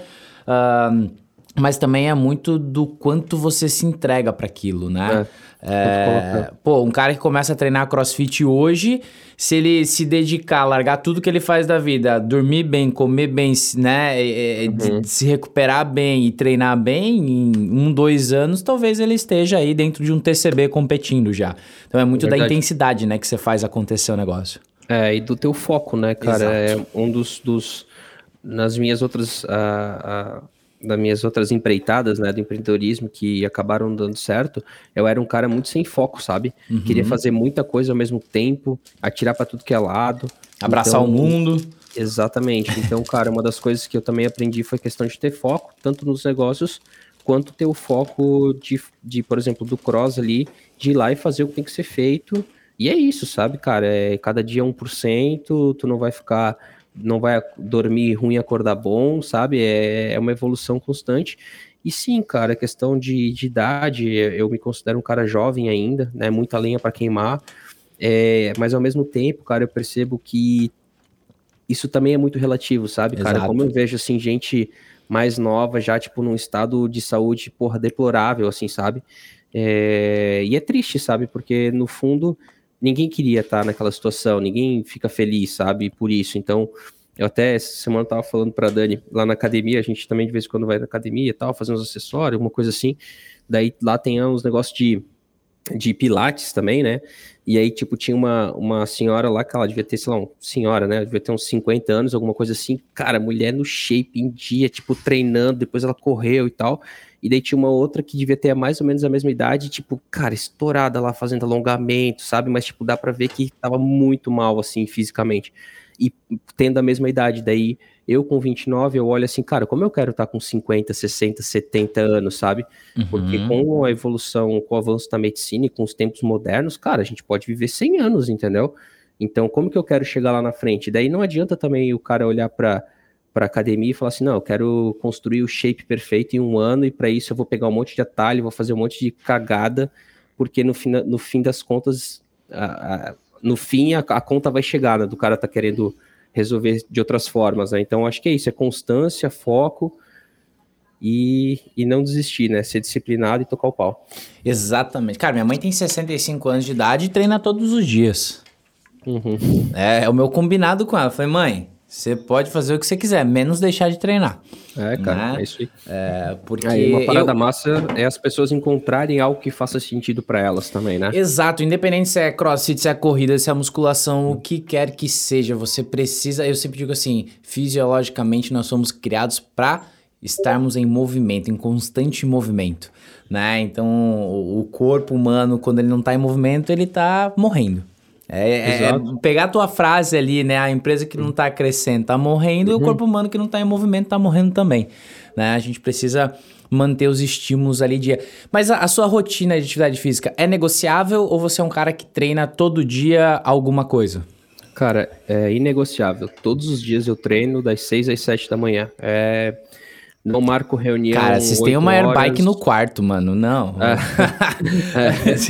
Uh, mas também é muito do quanto você se entrega para aquilo, né? É. É, pô, um cara que começa a treinar crossfit hoje, se ele se dedicar, largar tudo que ele faz da vida, dormir bem, comer bem, né? Uhum. Se recuperar bem e treinar bem, em um, dois anos, talvez ele esteja aí dentro de um TCB competindo já. Então é muito é da intensidade, né, que você faz acontecer o negócio. É, e do teu foco, né, cara? Exato. É um dos, dos. Nas minhas outras. Uh, uh das minhas outras empreitadas, né, do empreendedorismo que acabaram dando certo, eu era um cara muito sem foco, sabe? Uhum. Queria fazer muita coisa ao mesmo tempo, atirar para tudo que é lado, abraçar então, o mundo. Exatamente. Então, cara, uma das coisas que eu também aprendi foi a questão de ter foco, tanto nos negócios quanto ter o foco de, de, por exemplo, do cross ali, de ir lá e fazer o que tem que ser feito. E é isso, sabe, cara? É cada dia 1%, tu não vai ficar não vai dormir ruim e acordar bom, sabe? É, é uma evolução constante. E sim, cara, questão de, de idade, eu me considero um cara jovem ainda, né? Muita lenha para queimar. É, mas ao mesmo tempo, cara, eu percebo que isso também é muito relativo, sabe, Exato. cara? Como eu vejo, assim, gente mais nova já, tipo, num estado de saúde, porra, deplorável, assim, sabe? É, e é triste, sabe? Porque, no fundo, ninguém queria estar naquela situação, ninguém fica feliz, sabe, por isso. Então, eu até essa semana tava falando para Dani, lá na academia, a gente também de vez em quando vai na academia e tal, fazer uns acessórios, uma coisa assim. Daí lá tem uns negócios de, de pilates também, né? E aí, tipo, tinha uma, uma senhora lá que ela devia ter, sei lá, uma senhora, né? Devia ter uns 50 anos, alguma coisa assim. Cara, mulher no shape, em dia, tipo, treinando, depois ela correu e tal. E daí tinha uma outra que devia ter mais ou menos a mesma idade, tipo, cara, estourada lá fazendo alongamento, sabe? Mas, tipo, dá pra ver que tava muito mal, assim, fisicamente. E tendo a mesma idade. Daí, eu com 29, eu olho assim, cara, como eu quero estar tá com 50, 60, 70 anos, sabe? Uhum. Porque com a evolução, com o avanço da medicina e com os tempos modernos, cara, a gente pode viver 100 anos, entendeu? Então, como que eu quero chegar lá na frente? Daí não adianta também o cara olhar para para academia e falar assim: não, eu quero construir o shape perfeito em um ano e para isso eu vou pegar um monte de atalho, vou fazer um monte de cagada, porque no fim, no fim das contas, a, a, no fim a, a, conta vai chegar, né, do cara tá querendo resolver de outras formas, né? Então acho que é isso, é constância, foco e, e não desistir, né? Ser disciplinado e tocar o pau. Exatamente. Cara, minha mãe tem 65 anos de idade e treina todos os dias. Uhum. É, é o meu combinado com ela. Eu falei, mãe, você pode fazer o que você quiser, menos deixar de treinar. É, cara, né? é isso aí. É, porque aí uma parada eu... massa é as pessoas encontrarem algo que faça sentido para elas também, né? Exato, independente se é crossfit, se é corrida, se é musculação, o que quer que seja, você precisa, eu sempre digo assim, fisiologicamente nós somos criados para estarmos em movimento, em constante movimento, né? Então, o corpo humano, quando ele não está em movimento, ele está morrendo. É, é, é, pegar a tua frase ali, né? A empresa que não está crescendo está morrendo uhum. e o corpo humano que não está em movimento está morrendo também, né? A gente precisa manter os estímulos ali dia. Mas a, a, sua rotina de atividade física é negociável ou você é um cara que treina todo dia alguma coisa? Cara, é inegociável. Todos os dias eu treino das 6 às 7 da manhã. É não marco reunião. Cara, vocês têm uma airbike no quarto, mano. Não. É.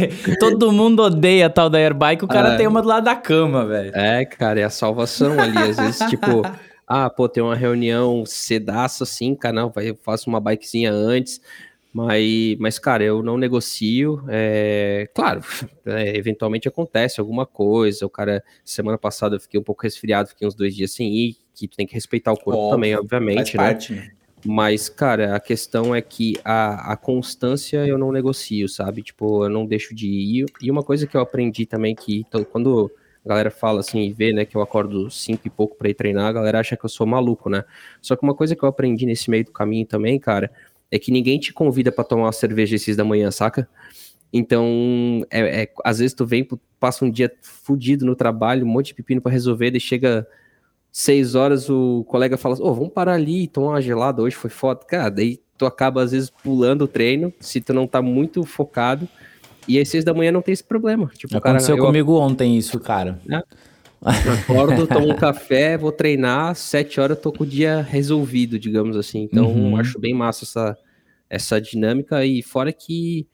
é. Todo mundo odeia a tal da airbike, o cara é. tem uma do lado da cama, velho. É, cara, é a salvação ali. Às vezes, tipo, ah, pô, tem uma reunião cedaço assim, cara, não, vai, eu faço uma bikezinha antes. Mas, mas, cara, eu não negocio. É, claro, é, eventualmente acontece alguma coisa. O cara, semana passada eu fiquei um pouco resfriado, fiquei uns dois dias sem ir, que tu tem que respeitar o corpo Óbvio, também, obviamente, faz né? Parte, né? Mas, cara, a questão é que a, a constância eu não negocio, sabe? Tipo, eu não deixo de ir. E uma coisa que eu aprendi também que quando a galera fala assim e vê, né, que eu acordo cinco e pouco para ir treinar, a galera acha que eu sou maluco, né? Só que uma coisa que eu aprendi nesse meio do caminho também, cara, é que ninguém te convida para tomar uma cerveja às seis da manhã, saca? Então, é, é, às vezes tu vem, passa um dia fudido no trabalho, um monte de pepino para resolver, e chega seis horas o colega fala assim, oh, vamos parar ali, tomar uma gelada, hoje foi foda. Cara, daí tu acaba às vezes pulando o treino, se tu não tá muito focado, e às seis da manhã não tem esse problema. Tipo, Aconteceu cara, comigo eu... ontem isso, cara. É. Acordo, tomo um café, vou treinar, sete horas eu tô com o dia resolvido, digamos assim. Então, uhum. acho bem massa essa, essa dinâmica, e fora que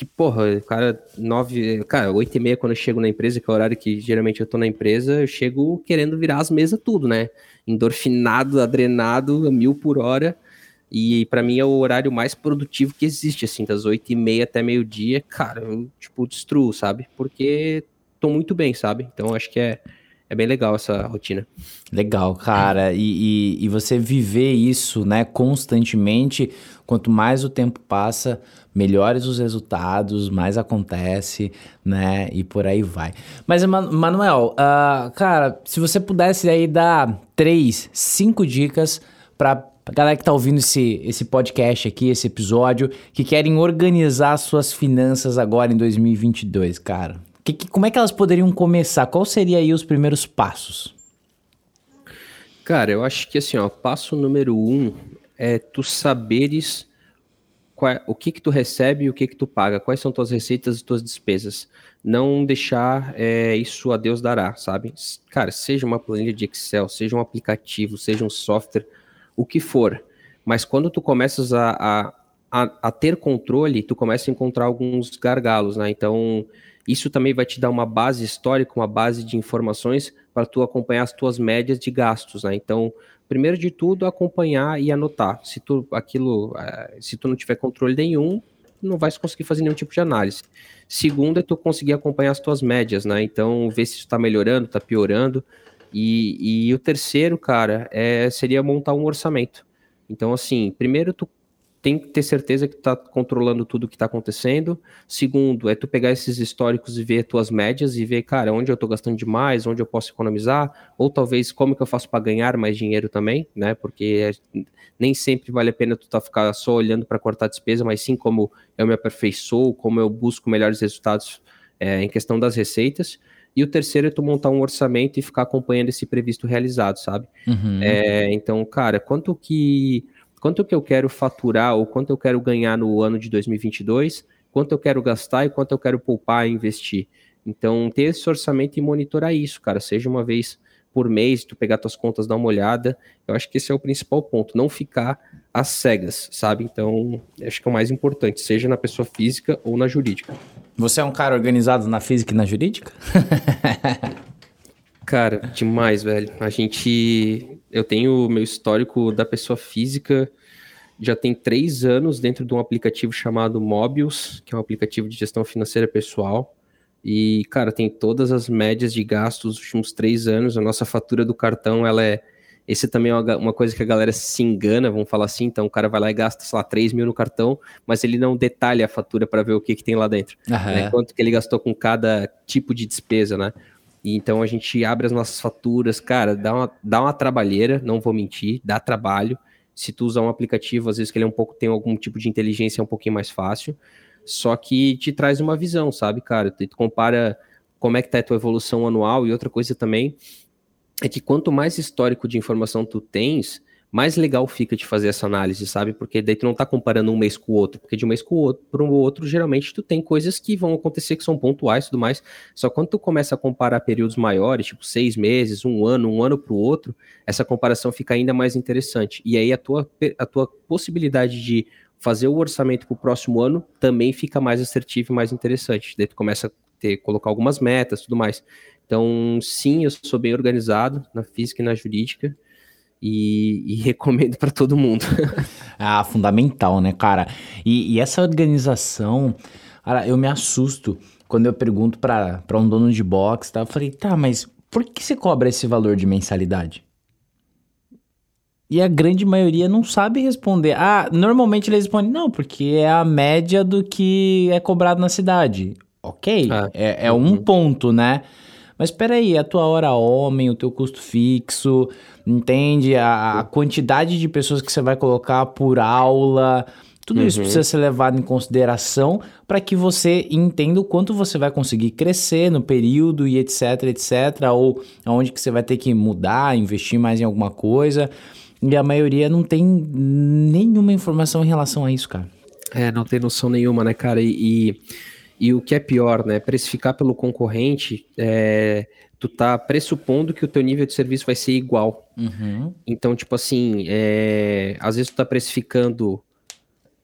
que, porra, cara, nove, cara, oito e meia quando eu chego na empresa, que é o horário que geralmente eu tô na empresa, eu chego querendo virar as mesas tudo, né? Endorfinado, adrenado, a mil por hora. E para mim é o horário mais produtivo que existe, assim, das oito e meia até meio-dia, cara, eu, tipo, destruo, sabe? Porque tô muito bem, sabe? Então acho que é, é bem legal essa rotina. Legal, cara. E, e, e, você viver isso, né, constantemente, quanto mais o tempo passa, melhores os resultados, mais acontece, né, e por aí vai. Mas, Manuel, uh, cara, se você pudesse aí dar três, cinco dicas para a galera que tá ouvindo esse, esse podcast aqui, esse episódio, que querem organizar suas finanças agora em 2022, cara. Que, que, como é que elas poderiam começar? Qual seria aí os primeiros passos? Cara, eu acho que assim, ó, passo número um é tu saberes qual, é, o que que tu recebe e o que que tu paga, quais são tuas receitas e tuas despesas. Não deixar é, isso a Deus dará, sabe? Cara, seja uma planilha de Excel, seja um aplicativo, seja um software, o que for. Mas quando tu começas a, a, a, a ter controle, tu começa a encontrar alguns gargalos, né? Então, isso também vai te dar uma base histórica, uma base de informações para tu acompanhar as tuas médias de gastos, né? Então, primeiro de tudo, acompanhar e anotar. Se tu aquilo, eh, se tu não tiver controle nenhum, não vai conseguir fazer nenhum tipo de análise. Segundo é tu conseguir acompanhar as tuas médias, né? Então, ver se está melhorando, está piorando. E, e o terceiro, cara, é, seria montar um orçamento. Então, assim, primeiro tu tem que ter certeza que tu tá controlando tudo o que está acontecendo. Segundo, é tu pegar esses históricos e ver tuas médias e ver, cara, onde eu estou gastando demais, onde eu posso economizar, ou talvez como que eu faço para ganhar mais dinheiro também, né? Porque é, nem sempre vale a pena tu tá ficar só olhando para cortar despesa, mas sim como eu me aperfeiçoo, como eu busco melhores resultados é, em questão das receitas. E o terceiro é tu montar um orçamento e ficar acompanhando esse previsto realizado, sabe? Uhum. É, então, cara, quanto que quanto que eu quero faturar ou quanto eu quero ganhar no ano de 2022, quanto eu quero gastar e quanto eu quero poupar e investir. Então, ter esse orçamento e monitorar isso, cara, seja uma vez por mês, tu pegar tuas contas, dar uma olhada. Eu acho que esse é o principal ponto, não ficar às cegas, sabe? Então, acho que é o mais importante, seja na pessoa física ou na jurídica. Você é um cara organizado na física e na jurídica? cara, demais, velho. A gente eu tenho o meu histórico da pessoa física já tem três anos dentro de um aplicativo chamado Mobius, que é um aplicativo de gestão financeira pessoal. E, cara, tem todas as médias de gastos dos últimos três anos. A nossa fatura do cartão, ela é. Esse também é uma coisa que a galera se engana, vamos falar assim. Então, o cara vai lá e gasta, sei lá, 3 mil no cartão, mas ele não detalha a fatura para ver o que, que tem lá dentro. Né? Quanto que ele gastou com cada tipo de despesa, né? E então a gente abre as nossas faturas, cara, dá uma, dá uma trabalheira, não vou mentir, dá trabalho. Se tu usar um aplicativo, às vezes que ele é um pouco tem algum tipo de inteligência é um pouquinho mais fácil. Só que te traz uma visão, sabe, cara? Tu, tu compara como é que tá a tua evolução anual e outra coisa também é que quanto mais histórico de informação tu tens, mais legal fica de fazer essa análise, sabe? Porque daí tu não tá comparando um mês com o outro, porque de um mês com o outro para o outro, geralmente tu tem coisas que vão acontecer que são pontuais e tudo mais. Só quando tu começa a comparar períodos maiores, tipo seis meses, um ano, um ano para o outro, essa comparação fica ainda mais interessante. E aí a tua, a tua possibilidade de fazer o orçamento para o próximo ano também fica mais assertivo e mais interessante. Daí tu começa a ter, colocar algumas metas tudo mais. Então, sim, eu sou bem organizado na física e na jurídica e, e recomendo para todo mundo. ah, fundamental, né, cara? E, e, essa organização, cara, eu me assusto quando eu pergunto para um dono de box, tá? Eu falei, tá, mas por que você cobra esse valor de mensalidade? E a grande maioria não sabe responder. Ah, normalmente eles respondem, não, porque é a média do que é cobrado na cidade. Ok, ah, é, é uhum. um ponto, né? Mas espera aí, a tua hora homem, o teu custo fixo, entende? A, a quantidade de pessoas que você vai colocar por aula, tudo uhum. isso precisa ser levado em consideração para que você entenda o quanto você vai conseguir crescer no período e etc, etc, ou aonde que você vai ter que mudar, investir mais em alguma coisa. E a maioria não tem nenhuma informação em relação a isso, cara. É, não tem noção nenhuma, né, cara? E, e, e o que é pior, né? Precificar pelo concorrente, é, tu tá pressupondo que o teu nível de serviço vai ser igual. Uhum. Então, tipo assim, é, às vezes tu tá precificando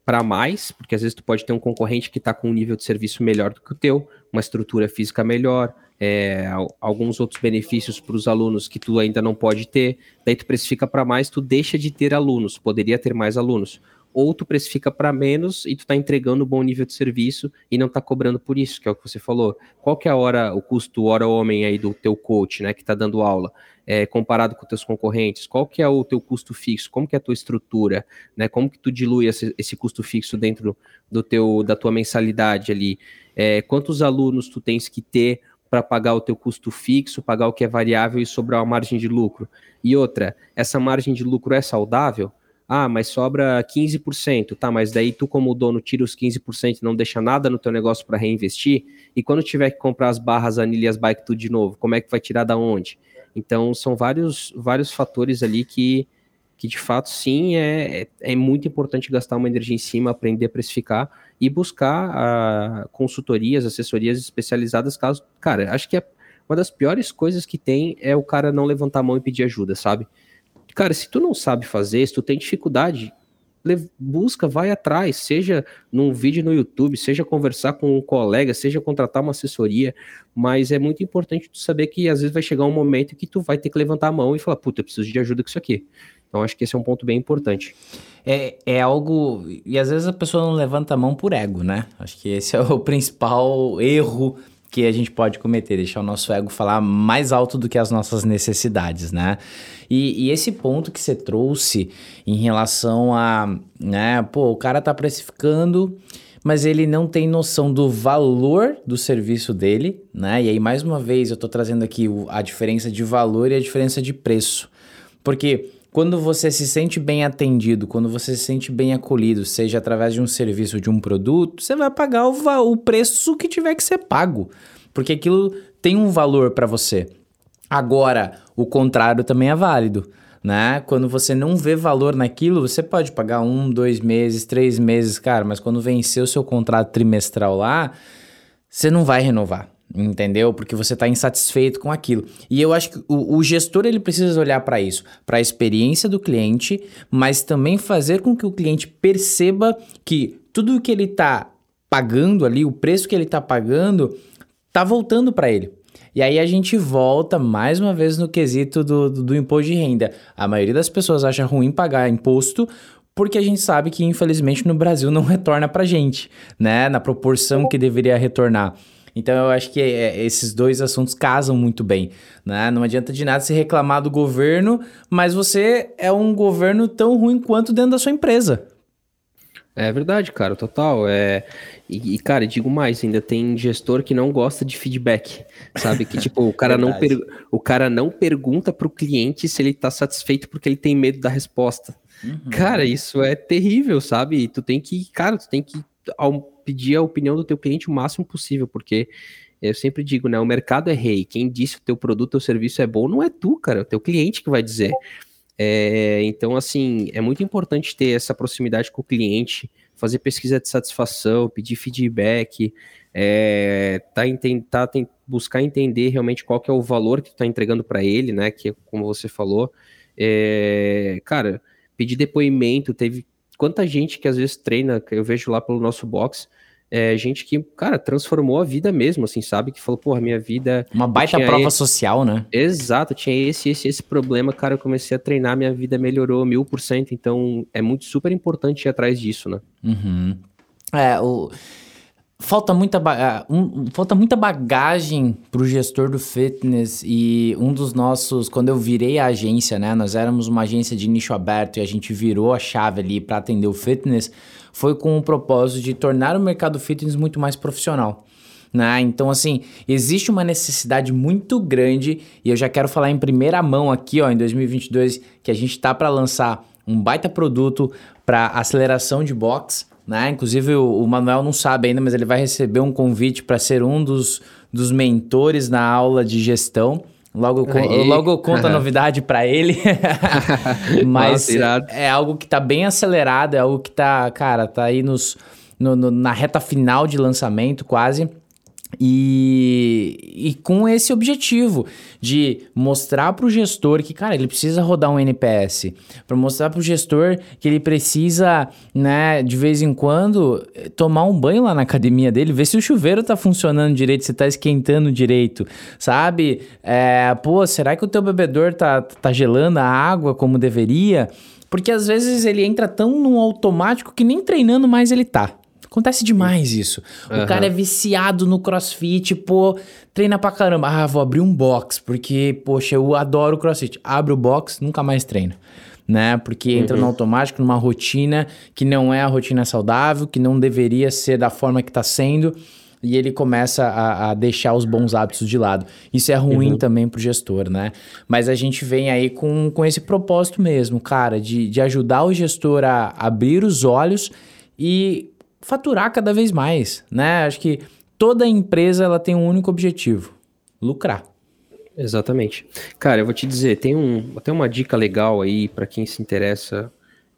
para mais, porque às vezes tu pode ter um concorrente que tá com um nível de serviço melhor do que o teu, uma estrutura física melhor, é, alguns outros benefícios para os alunos que tu ainda não pode ter, daí tu precifica para mais, tu deixa de ter alunos, poderia ter mais alunos. Ou tu precifica para menos e tu está entregando um bom nível de serviço e não está cobrando por isso, que é o que você falou. Qual que é a hora, o custo hora homem aí do teu coach, né, que está dando aula, é, comparado com teus concorrentes? Qual que é o teu custo fixo? Como que é a tua estrutura, né? Como que tu dilui esse, esse custo fixo dentro do teu da tua mensalidade ali? É, quantos alunos tu tens que ter para pagar o teu custo fixo, pagar o que é variável e sobrar uma margem de lucro. E outra, essa margem de lucro é saudável? Ah, mas sobra 15%, tá, mas daí tu como dono tira os 15% e não deixa nada no teu negócio para reinvestir, e quando tiver que comprar as barras anilhas bike tudo de novo, como é que vai tirar da onde? Então são vários vários fatores ali que que de fato sim é, é, muito importante gastar uma energia em cima, aprender a precificar e buscar uh, consultorias, assessorias especializadas, caso. Cara, acho que é uma das piores coisas que tem é o cara não levantar a mão e pedir ajuda, sabe? Cara, se tu não sabe fazer, se tu tem dificuldade, busca, vai atrás, seja num vídeo no YouTube, seja conversar com um colega, seja contratar uma assessoria, mas é muito importante tu saber que às vezes vai chegar um momento que tu vai ter que levantar a mão e falar, puta, eu preciso de ajuda com isso aqui. Então acho que esse é um ponto bem importante. É, é algo. E às vezes a pessoa não levanta a mão por ego, né? Acho que esse é o principal erro que a gente pode cometer, deixar o nosso ego falar mais alto do que as nossas necessidades, né? E, e, esse ponto que você trouxe em relação a, né, pô, o cara tá precificando, mas ele não tem noção do valor do serviço dele, né? E aí, mais uma vez, eu tô trazendo aqui a diferença de valor e a diferença de preço. Porque quando você se sente bem atendido, quando você se sente bem acolhido, seja através de um serviço de um produto, você vai pagar o, o preço que tiver que ser pago, porque aquilo tem um valor para você. Agora, o contrário também é válido. Né? Quando você não vê valor naquilo, você pode pagar um, dois meses, três meses, cara, mas quando vencer o seu contrato trimestral lá, você não vai renovar entendeu? Porque você está insatisfeito com aquilo. E eu acho que o, o gestor ele precisa olhar para isso, para a experiência do cliente, mas também fazer com que o cliente perceba que tudo o que ele está pagando ali, o preço que ele está pagando, está voltando para ele. E aí a gente volta mais uma vez no quesito do, do, do imposto de renda. A maioria das pessoas acha ruim pagar imposto porque a gente sabe que infelizmente no Brasil não retorna pra gente, né, na proporção que deveria retornar. Então eu acho que é, esses dois assuntos casam muito bem, né? Não adianta de nada se reclamar do governo, mas você é um governo tão ruim quanto dentro da sua empresa. É verdade, cara, total. É... E, e, cara, digo mais, ainda tem gestor que não gosta de feedback, sabe? Que tipo, o cara, não, per... o cara não pergunta pro cliente se ele tá satisfeito porque ele tem medo da resposta. Uhum. Cara, isso é terrível, sabe? Tu tem que, cara, tu tem que pedir a opinião do teu cliente o máximo possível, porque eu sempre digo, né, o mercado é rei, quem disse o teu produto ou serviço é bom não é tu, cara, é o teu cliente que vai dizer. É, então, assim, é muito importante ter essa proximidade com o cliente, fazer pesquisa de satisfação, pedir feedback, é, tá, tá, tem, buscar entender realmente qual que é o valor que tu tá entregando para ele, né, que como você falou, é, cara, pedir depoimento, teve quanta gente que às vezes treina, que eu vejo lá pelo nosso box, é, gente que, cara, transformou a vida mesmo, assim, sabe? Que falou, porra, minha vida. Uma baita prova esse... social, né? Exato, tinha esse, esse, esse problema, cara. Eu comecei a treinar, minha vida melhorou mil por cento. Então, é muito super importante ir atrás disso, né? Uhum. É, o falta muita, um, falta muita bagagem para o gestor do fitness e um dos nossos, quando eu virei a agência, né, nós éramos uma agência de nicho aberto e a gente virou a chave ali para atender o fitness, foi com o propósito de tornar o mercado fitness muito mais profissional. Né? Então, assim, existe uma necessidade muito grande e eu já quero falar em primeira mão aqui, ó, em 2022, que a gente está para lançar um baita produto para aceleração de box, né? Inclusive o, o, Manuel não sabe ainda, mas ele vai receber um convite para ser um dos, dos mentores na aula de gestão. Logo, logo eu conto a novidade para ele. mas Nossa, é algo que tá bem acelerado, é algo que tá, cara, tá aí nos, no, no, na reta final de lançamento quase. E, e com esse objetivo de mostrar para o gestor que, cara, ele precisa rodar um NPS, para mostrar para o gestor que ele precisa, né, de vez em quando, tomar um banho lá na academia dele, ver se o chuveiro tá funcionando direito, se tá esquentando direito, sabe? É, pô, será que o teu bebedor tá, tá gelando a água como deveria? Porque às vezes ele entra tão no automático que nem treinando mais ele tá. Acontece demais isso. O uhum. cara é viciado no crossfit, pô, treina pra caramba. Ah, vou abrir um box, porque, poxa, eu adoro crossfit. Abre o box, nunca mais treina. Né? Porque entra uhum. no automático, numa rotina que não é a rotina saudável, que não deveria ser da forma que tá sendo, e ele começa a, a deixar os bons hábitos de lado. Isso é ruim uhum. também pro gestor, né? Mas a gente vem aí com, com esse propósito mesmo, cara, de, de ajudar o gestor a abrir os olhos e faturar cada vez mais, né? Acho que toda empresa ela tem um único objetivo: lucrar. Exatamente. Cara, eu vou te dizer, tem um, até uma dica legal aí para quem se interessa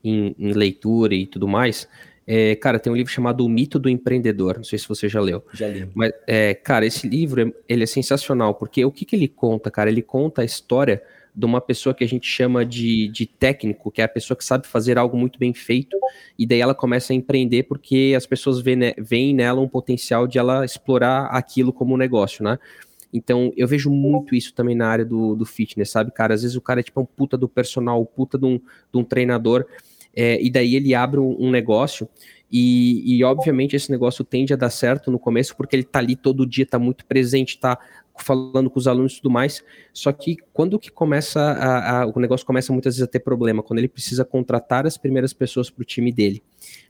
em, em, leitura e tudo mais. É, cara, tem um livro chamado O Mito do Empreendedor. Não sei se você já leu. Já li. Mas, é, cara, esse livro ele é sensacional porque o que, que ele conta, cara? Ele conta a história de uma pessoa que a gente chama de, de técnico, que é a pessoa que sabe fazer algo muito bem feito, e daí ela começa a empreender porque as pessoas veem, nela um potencial de ela explorar aquilo como um negócio, né? Então, eu vejo muito isso também na área do, do fitness, sabe, cara? Às vezes o cara é tipo um puta do personal, puta de um, de um treinador, é, e daí ele abre um, um negócio, e, e, obviamente esse negócio tende a dar certo no começo, porque ele tá ali todo dia, tá muito presente, tá falando com os alunos e tudo mais. Só que quando que começa a, a, o negócio começa muitas vezes a ter problema, quando ele precisa contratar as primeiras pessoas para o time dele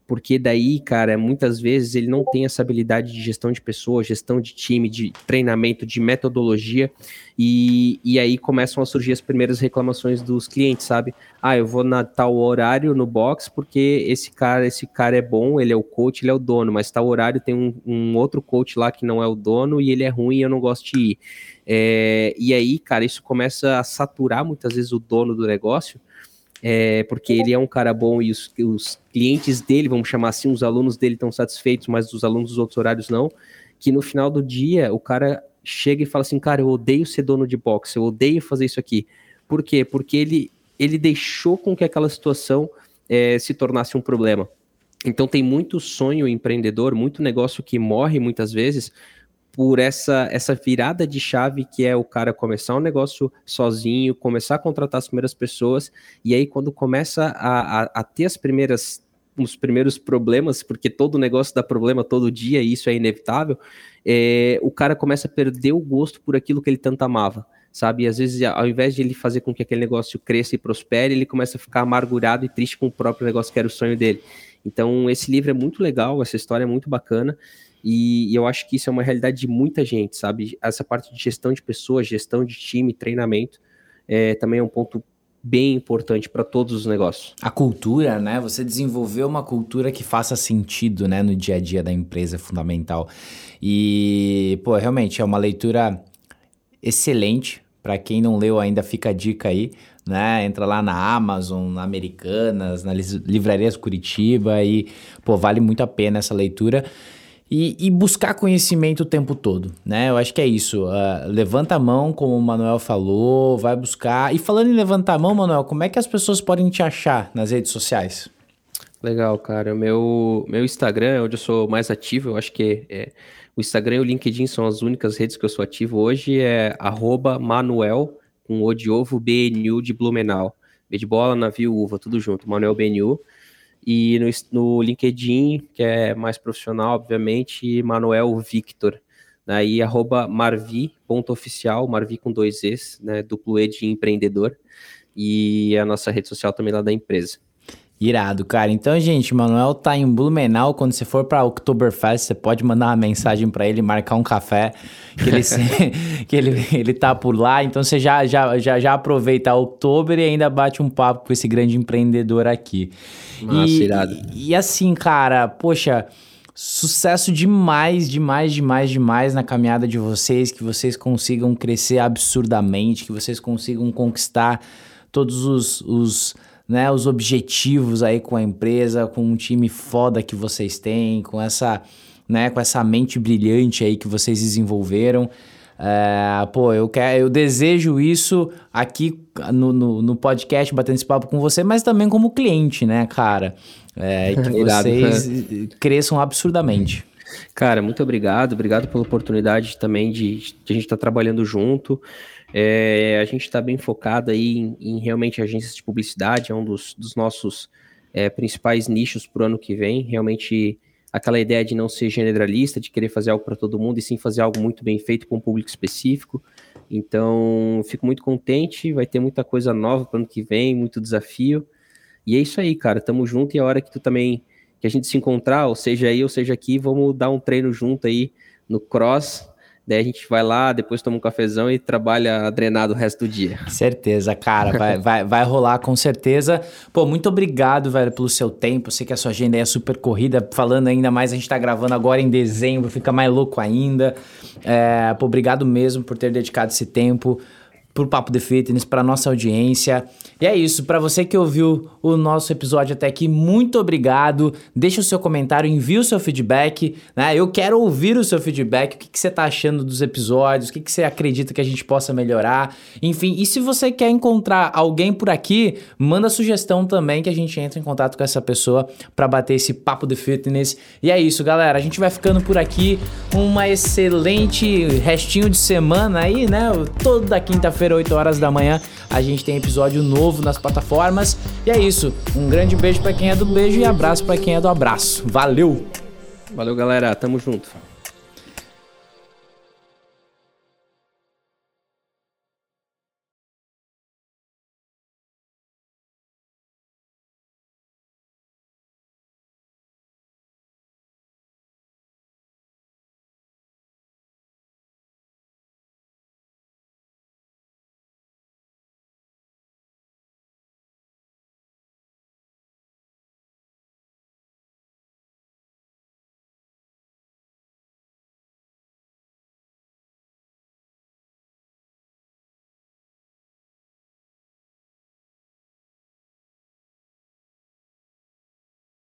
porque daí, cara, muitas vezes ele não tem essa habilidade de gestão de pessoas, gestão de time, de treinamento, de metodologia, e, e aí começam a surgir as primeiras reclamações dos clientes, sabe? Ah, eu vou na tal horário no box porque esse cara, esse cara é bom, ele é o coach, ele é o dono, mas tal horário tem um, um outro coach lá que não é o dono e ele é ruim e eu não gosto de ir. É, e aí, cara, isso começa a saturar muitas vezes o dono do negócio, é, porque ele é um cara bom e os, os, clientes dele, vamos chamar assim, os alunos dele estão satisfeitos, mas os alunos dos outros horários não, que no final do dia o cara chega e fala assim, cara, eu odeio ser dono de boxe, eu odeio fazer isso aqui. Por quê? Porque ele, ele deixou com que aquela situação é, se tornasse um problema. Então tem muito sonho empreendedor, muito negócio que morre muitas vezes por essa, essa virada de chave que é o cara começar um negócio sozinho, começar a contratar as primeiras pessoas, e aí quando começa a, a, a ter as primeiras os primeiros problemas, porque todo negócio dá problema todo dia, e isso é inevitável, é, o cara começa a perder o gosto por aquilo que ele tanto amava, sabe? E às vezes, ao invés de ele fazer com que aquele negócio cresça e prospere, ele começa a ficar amargurado e triste com o próprio negócio que era o sonho dele. Então, esse livro é muito legal, essa história é muito bacana. E, e, eu acho que isso é uma realidade de muita gente, sabe? Essa parte de gestão de pessoas, gestão de time, treinamento, é, também é um ponto bem importante para todos os negócios. A cultura, né? Você desenvolver uma cultura que faça sentido, né, no dia a dia da empresa é fundamental. E, pô, realmente é uma leitura excelente. Para quem não leu ainda, fica a dica aí, né? Entra lá na Amazon, na Americanas, nas livrarias Curitiba e, pô, vale muito a pena essa leitura. E, e, buscar conhecimento o tempo todo, né? Eu acho que é isso. Uh, levanta a mão, como o Manuel falou, vai buscar. E falando em levantar a mão, Manuel, como é que as pessoas podem te achar nas redes sociais? Legal, cara. Meu, meu Instagram é onde eu sou mais ativo. Eu acho que é, o Instagram e o LinkedIn são as únicas redes que eu sou ativo hoje. É Manuel, com o de ovo, BNU de Blumenau. B de bola, navio, uva, tudo junto. Manuel BNU. E no, no LinkedIn, que é mais profissional, obviamente, Manuel Victor. Né, e arroba marvi.oficial, marvi com dois Es, né, duplo E de empreendedor. E a nossa rede social também lá da empresa. Irado, cara. Então, gente, Manuel tá em Blumenau. Quando você for pra Oktoberfest, você pode mandar uma mensagem para ele, marcar um café, que ele, que ele, ele tá por lá. Então, você já, já, já, já aproveita o Oktober e ainda bate um papo com esse grande empreendedor aqui. Nossa, e, irado. E, e assim, cara, poxa, sucesso demais, demais, demais, demais na caminhada de vocês. Que vocês consigam crescer absurdamente, que vocês consigam conquistar todos os, os né, os objetivos aí com a empresa, com um time foda que vocês têm, com essa, né, com essa mente brilhante aí que vocês desenvolveram. É, pô, eu quero, eu desejo isso aqui no, no, no, podcast, batendo esse papo com você, mas também como cliente, né, cara? É, que vocês cresçam absurdamente. Cara, muito obrigado, obrigado pela oportunidade também de, de a gente estar tá trabalhando junto. É, a gente está bem focado aí em, em, realmente agências de publicidade, é um dos, dos nossos é, principais nichos para o ano que vem. Realmente aquela ideia de não ser generalista, de querer fazer algo para todo mundo, e sim fazer algo muito bem feito com um público específico. Então, fico muito contente, vai ter muita coisa nova para o ano que vem, muito desafio. E é isso aí, cara, tamo junto e a hora que tu também, que a gente se encontrar, ou seja aí, ou seja aqui, vamos dar um treino junto aí no cross, Daí a gente vai lá, depois toma um cafezão e trabalha drenado o resto do dia. Certeza, cara. Vai, vai, vai rolar com certeza. Pô, muito obrigado, velho, pelo seu tempo. sei que a sua agenda é super corrida. Falando ainda mais, a gente tá gravando agora em dezembro, fica mais louco ainda. É, pô, obrigado mesmo por ter dedicado esse tempo pro Papo de Fitness, para nossa audiência. E é isso, para você que ouviu o nosso episódio até aqui, muito obrigado. Deixa o seu comentário, envie o seu feedback, né? Eu quero ouvir o seu feedback, o que, que você tá achando dos episódios, o que, que você acredita que a gente possa melhorar. Enfim, e se você quer encontrar alguém por aqui, manda sugestão também que a gente entre em contato com essa pessoa para bater esse papo de fitness. E é isso, galera. A gente vai ficando por aqui. Uma excelente restinho de semana aí, né? Toda quinta-feira, 8 horas da manhã, a gente tem episódio novo nas plataformas. E é isso. Um grande beijo para quem é do beijo e abraço para quem é do abraço. Valeu! Valeu, galera. Tamo junto.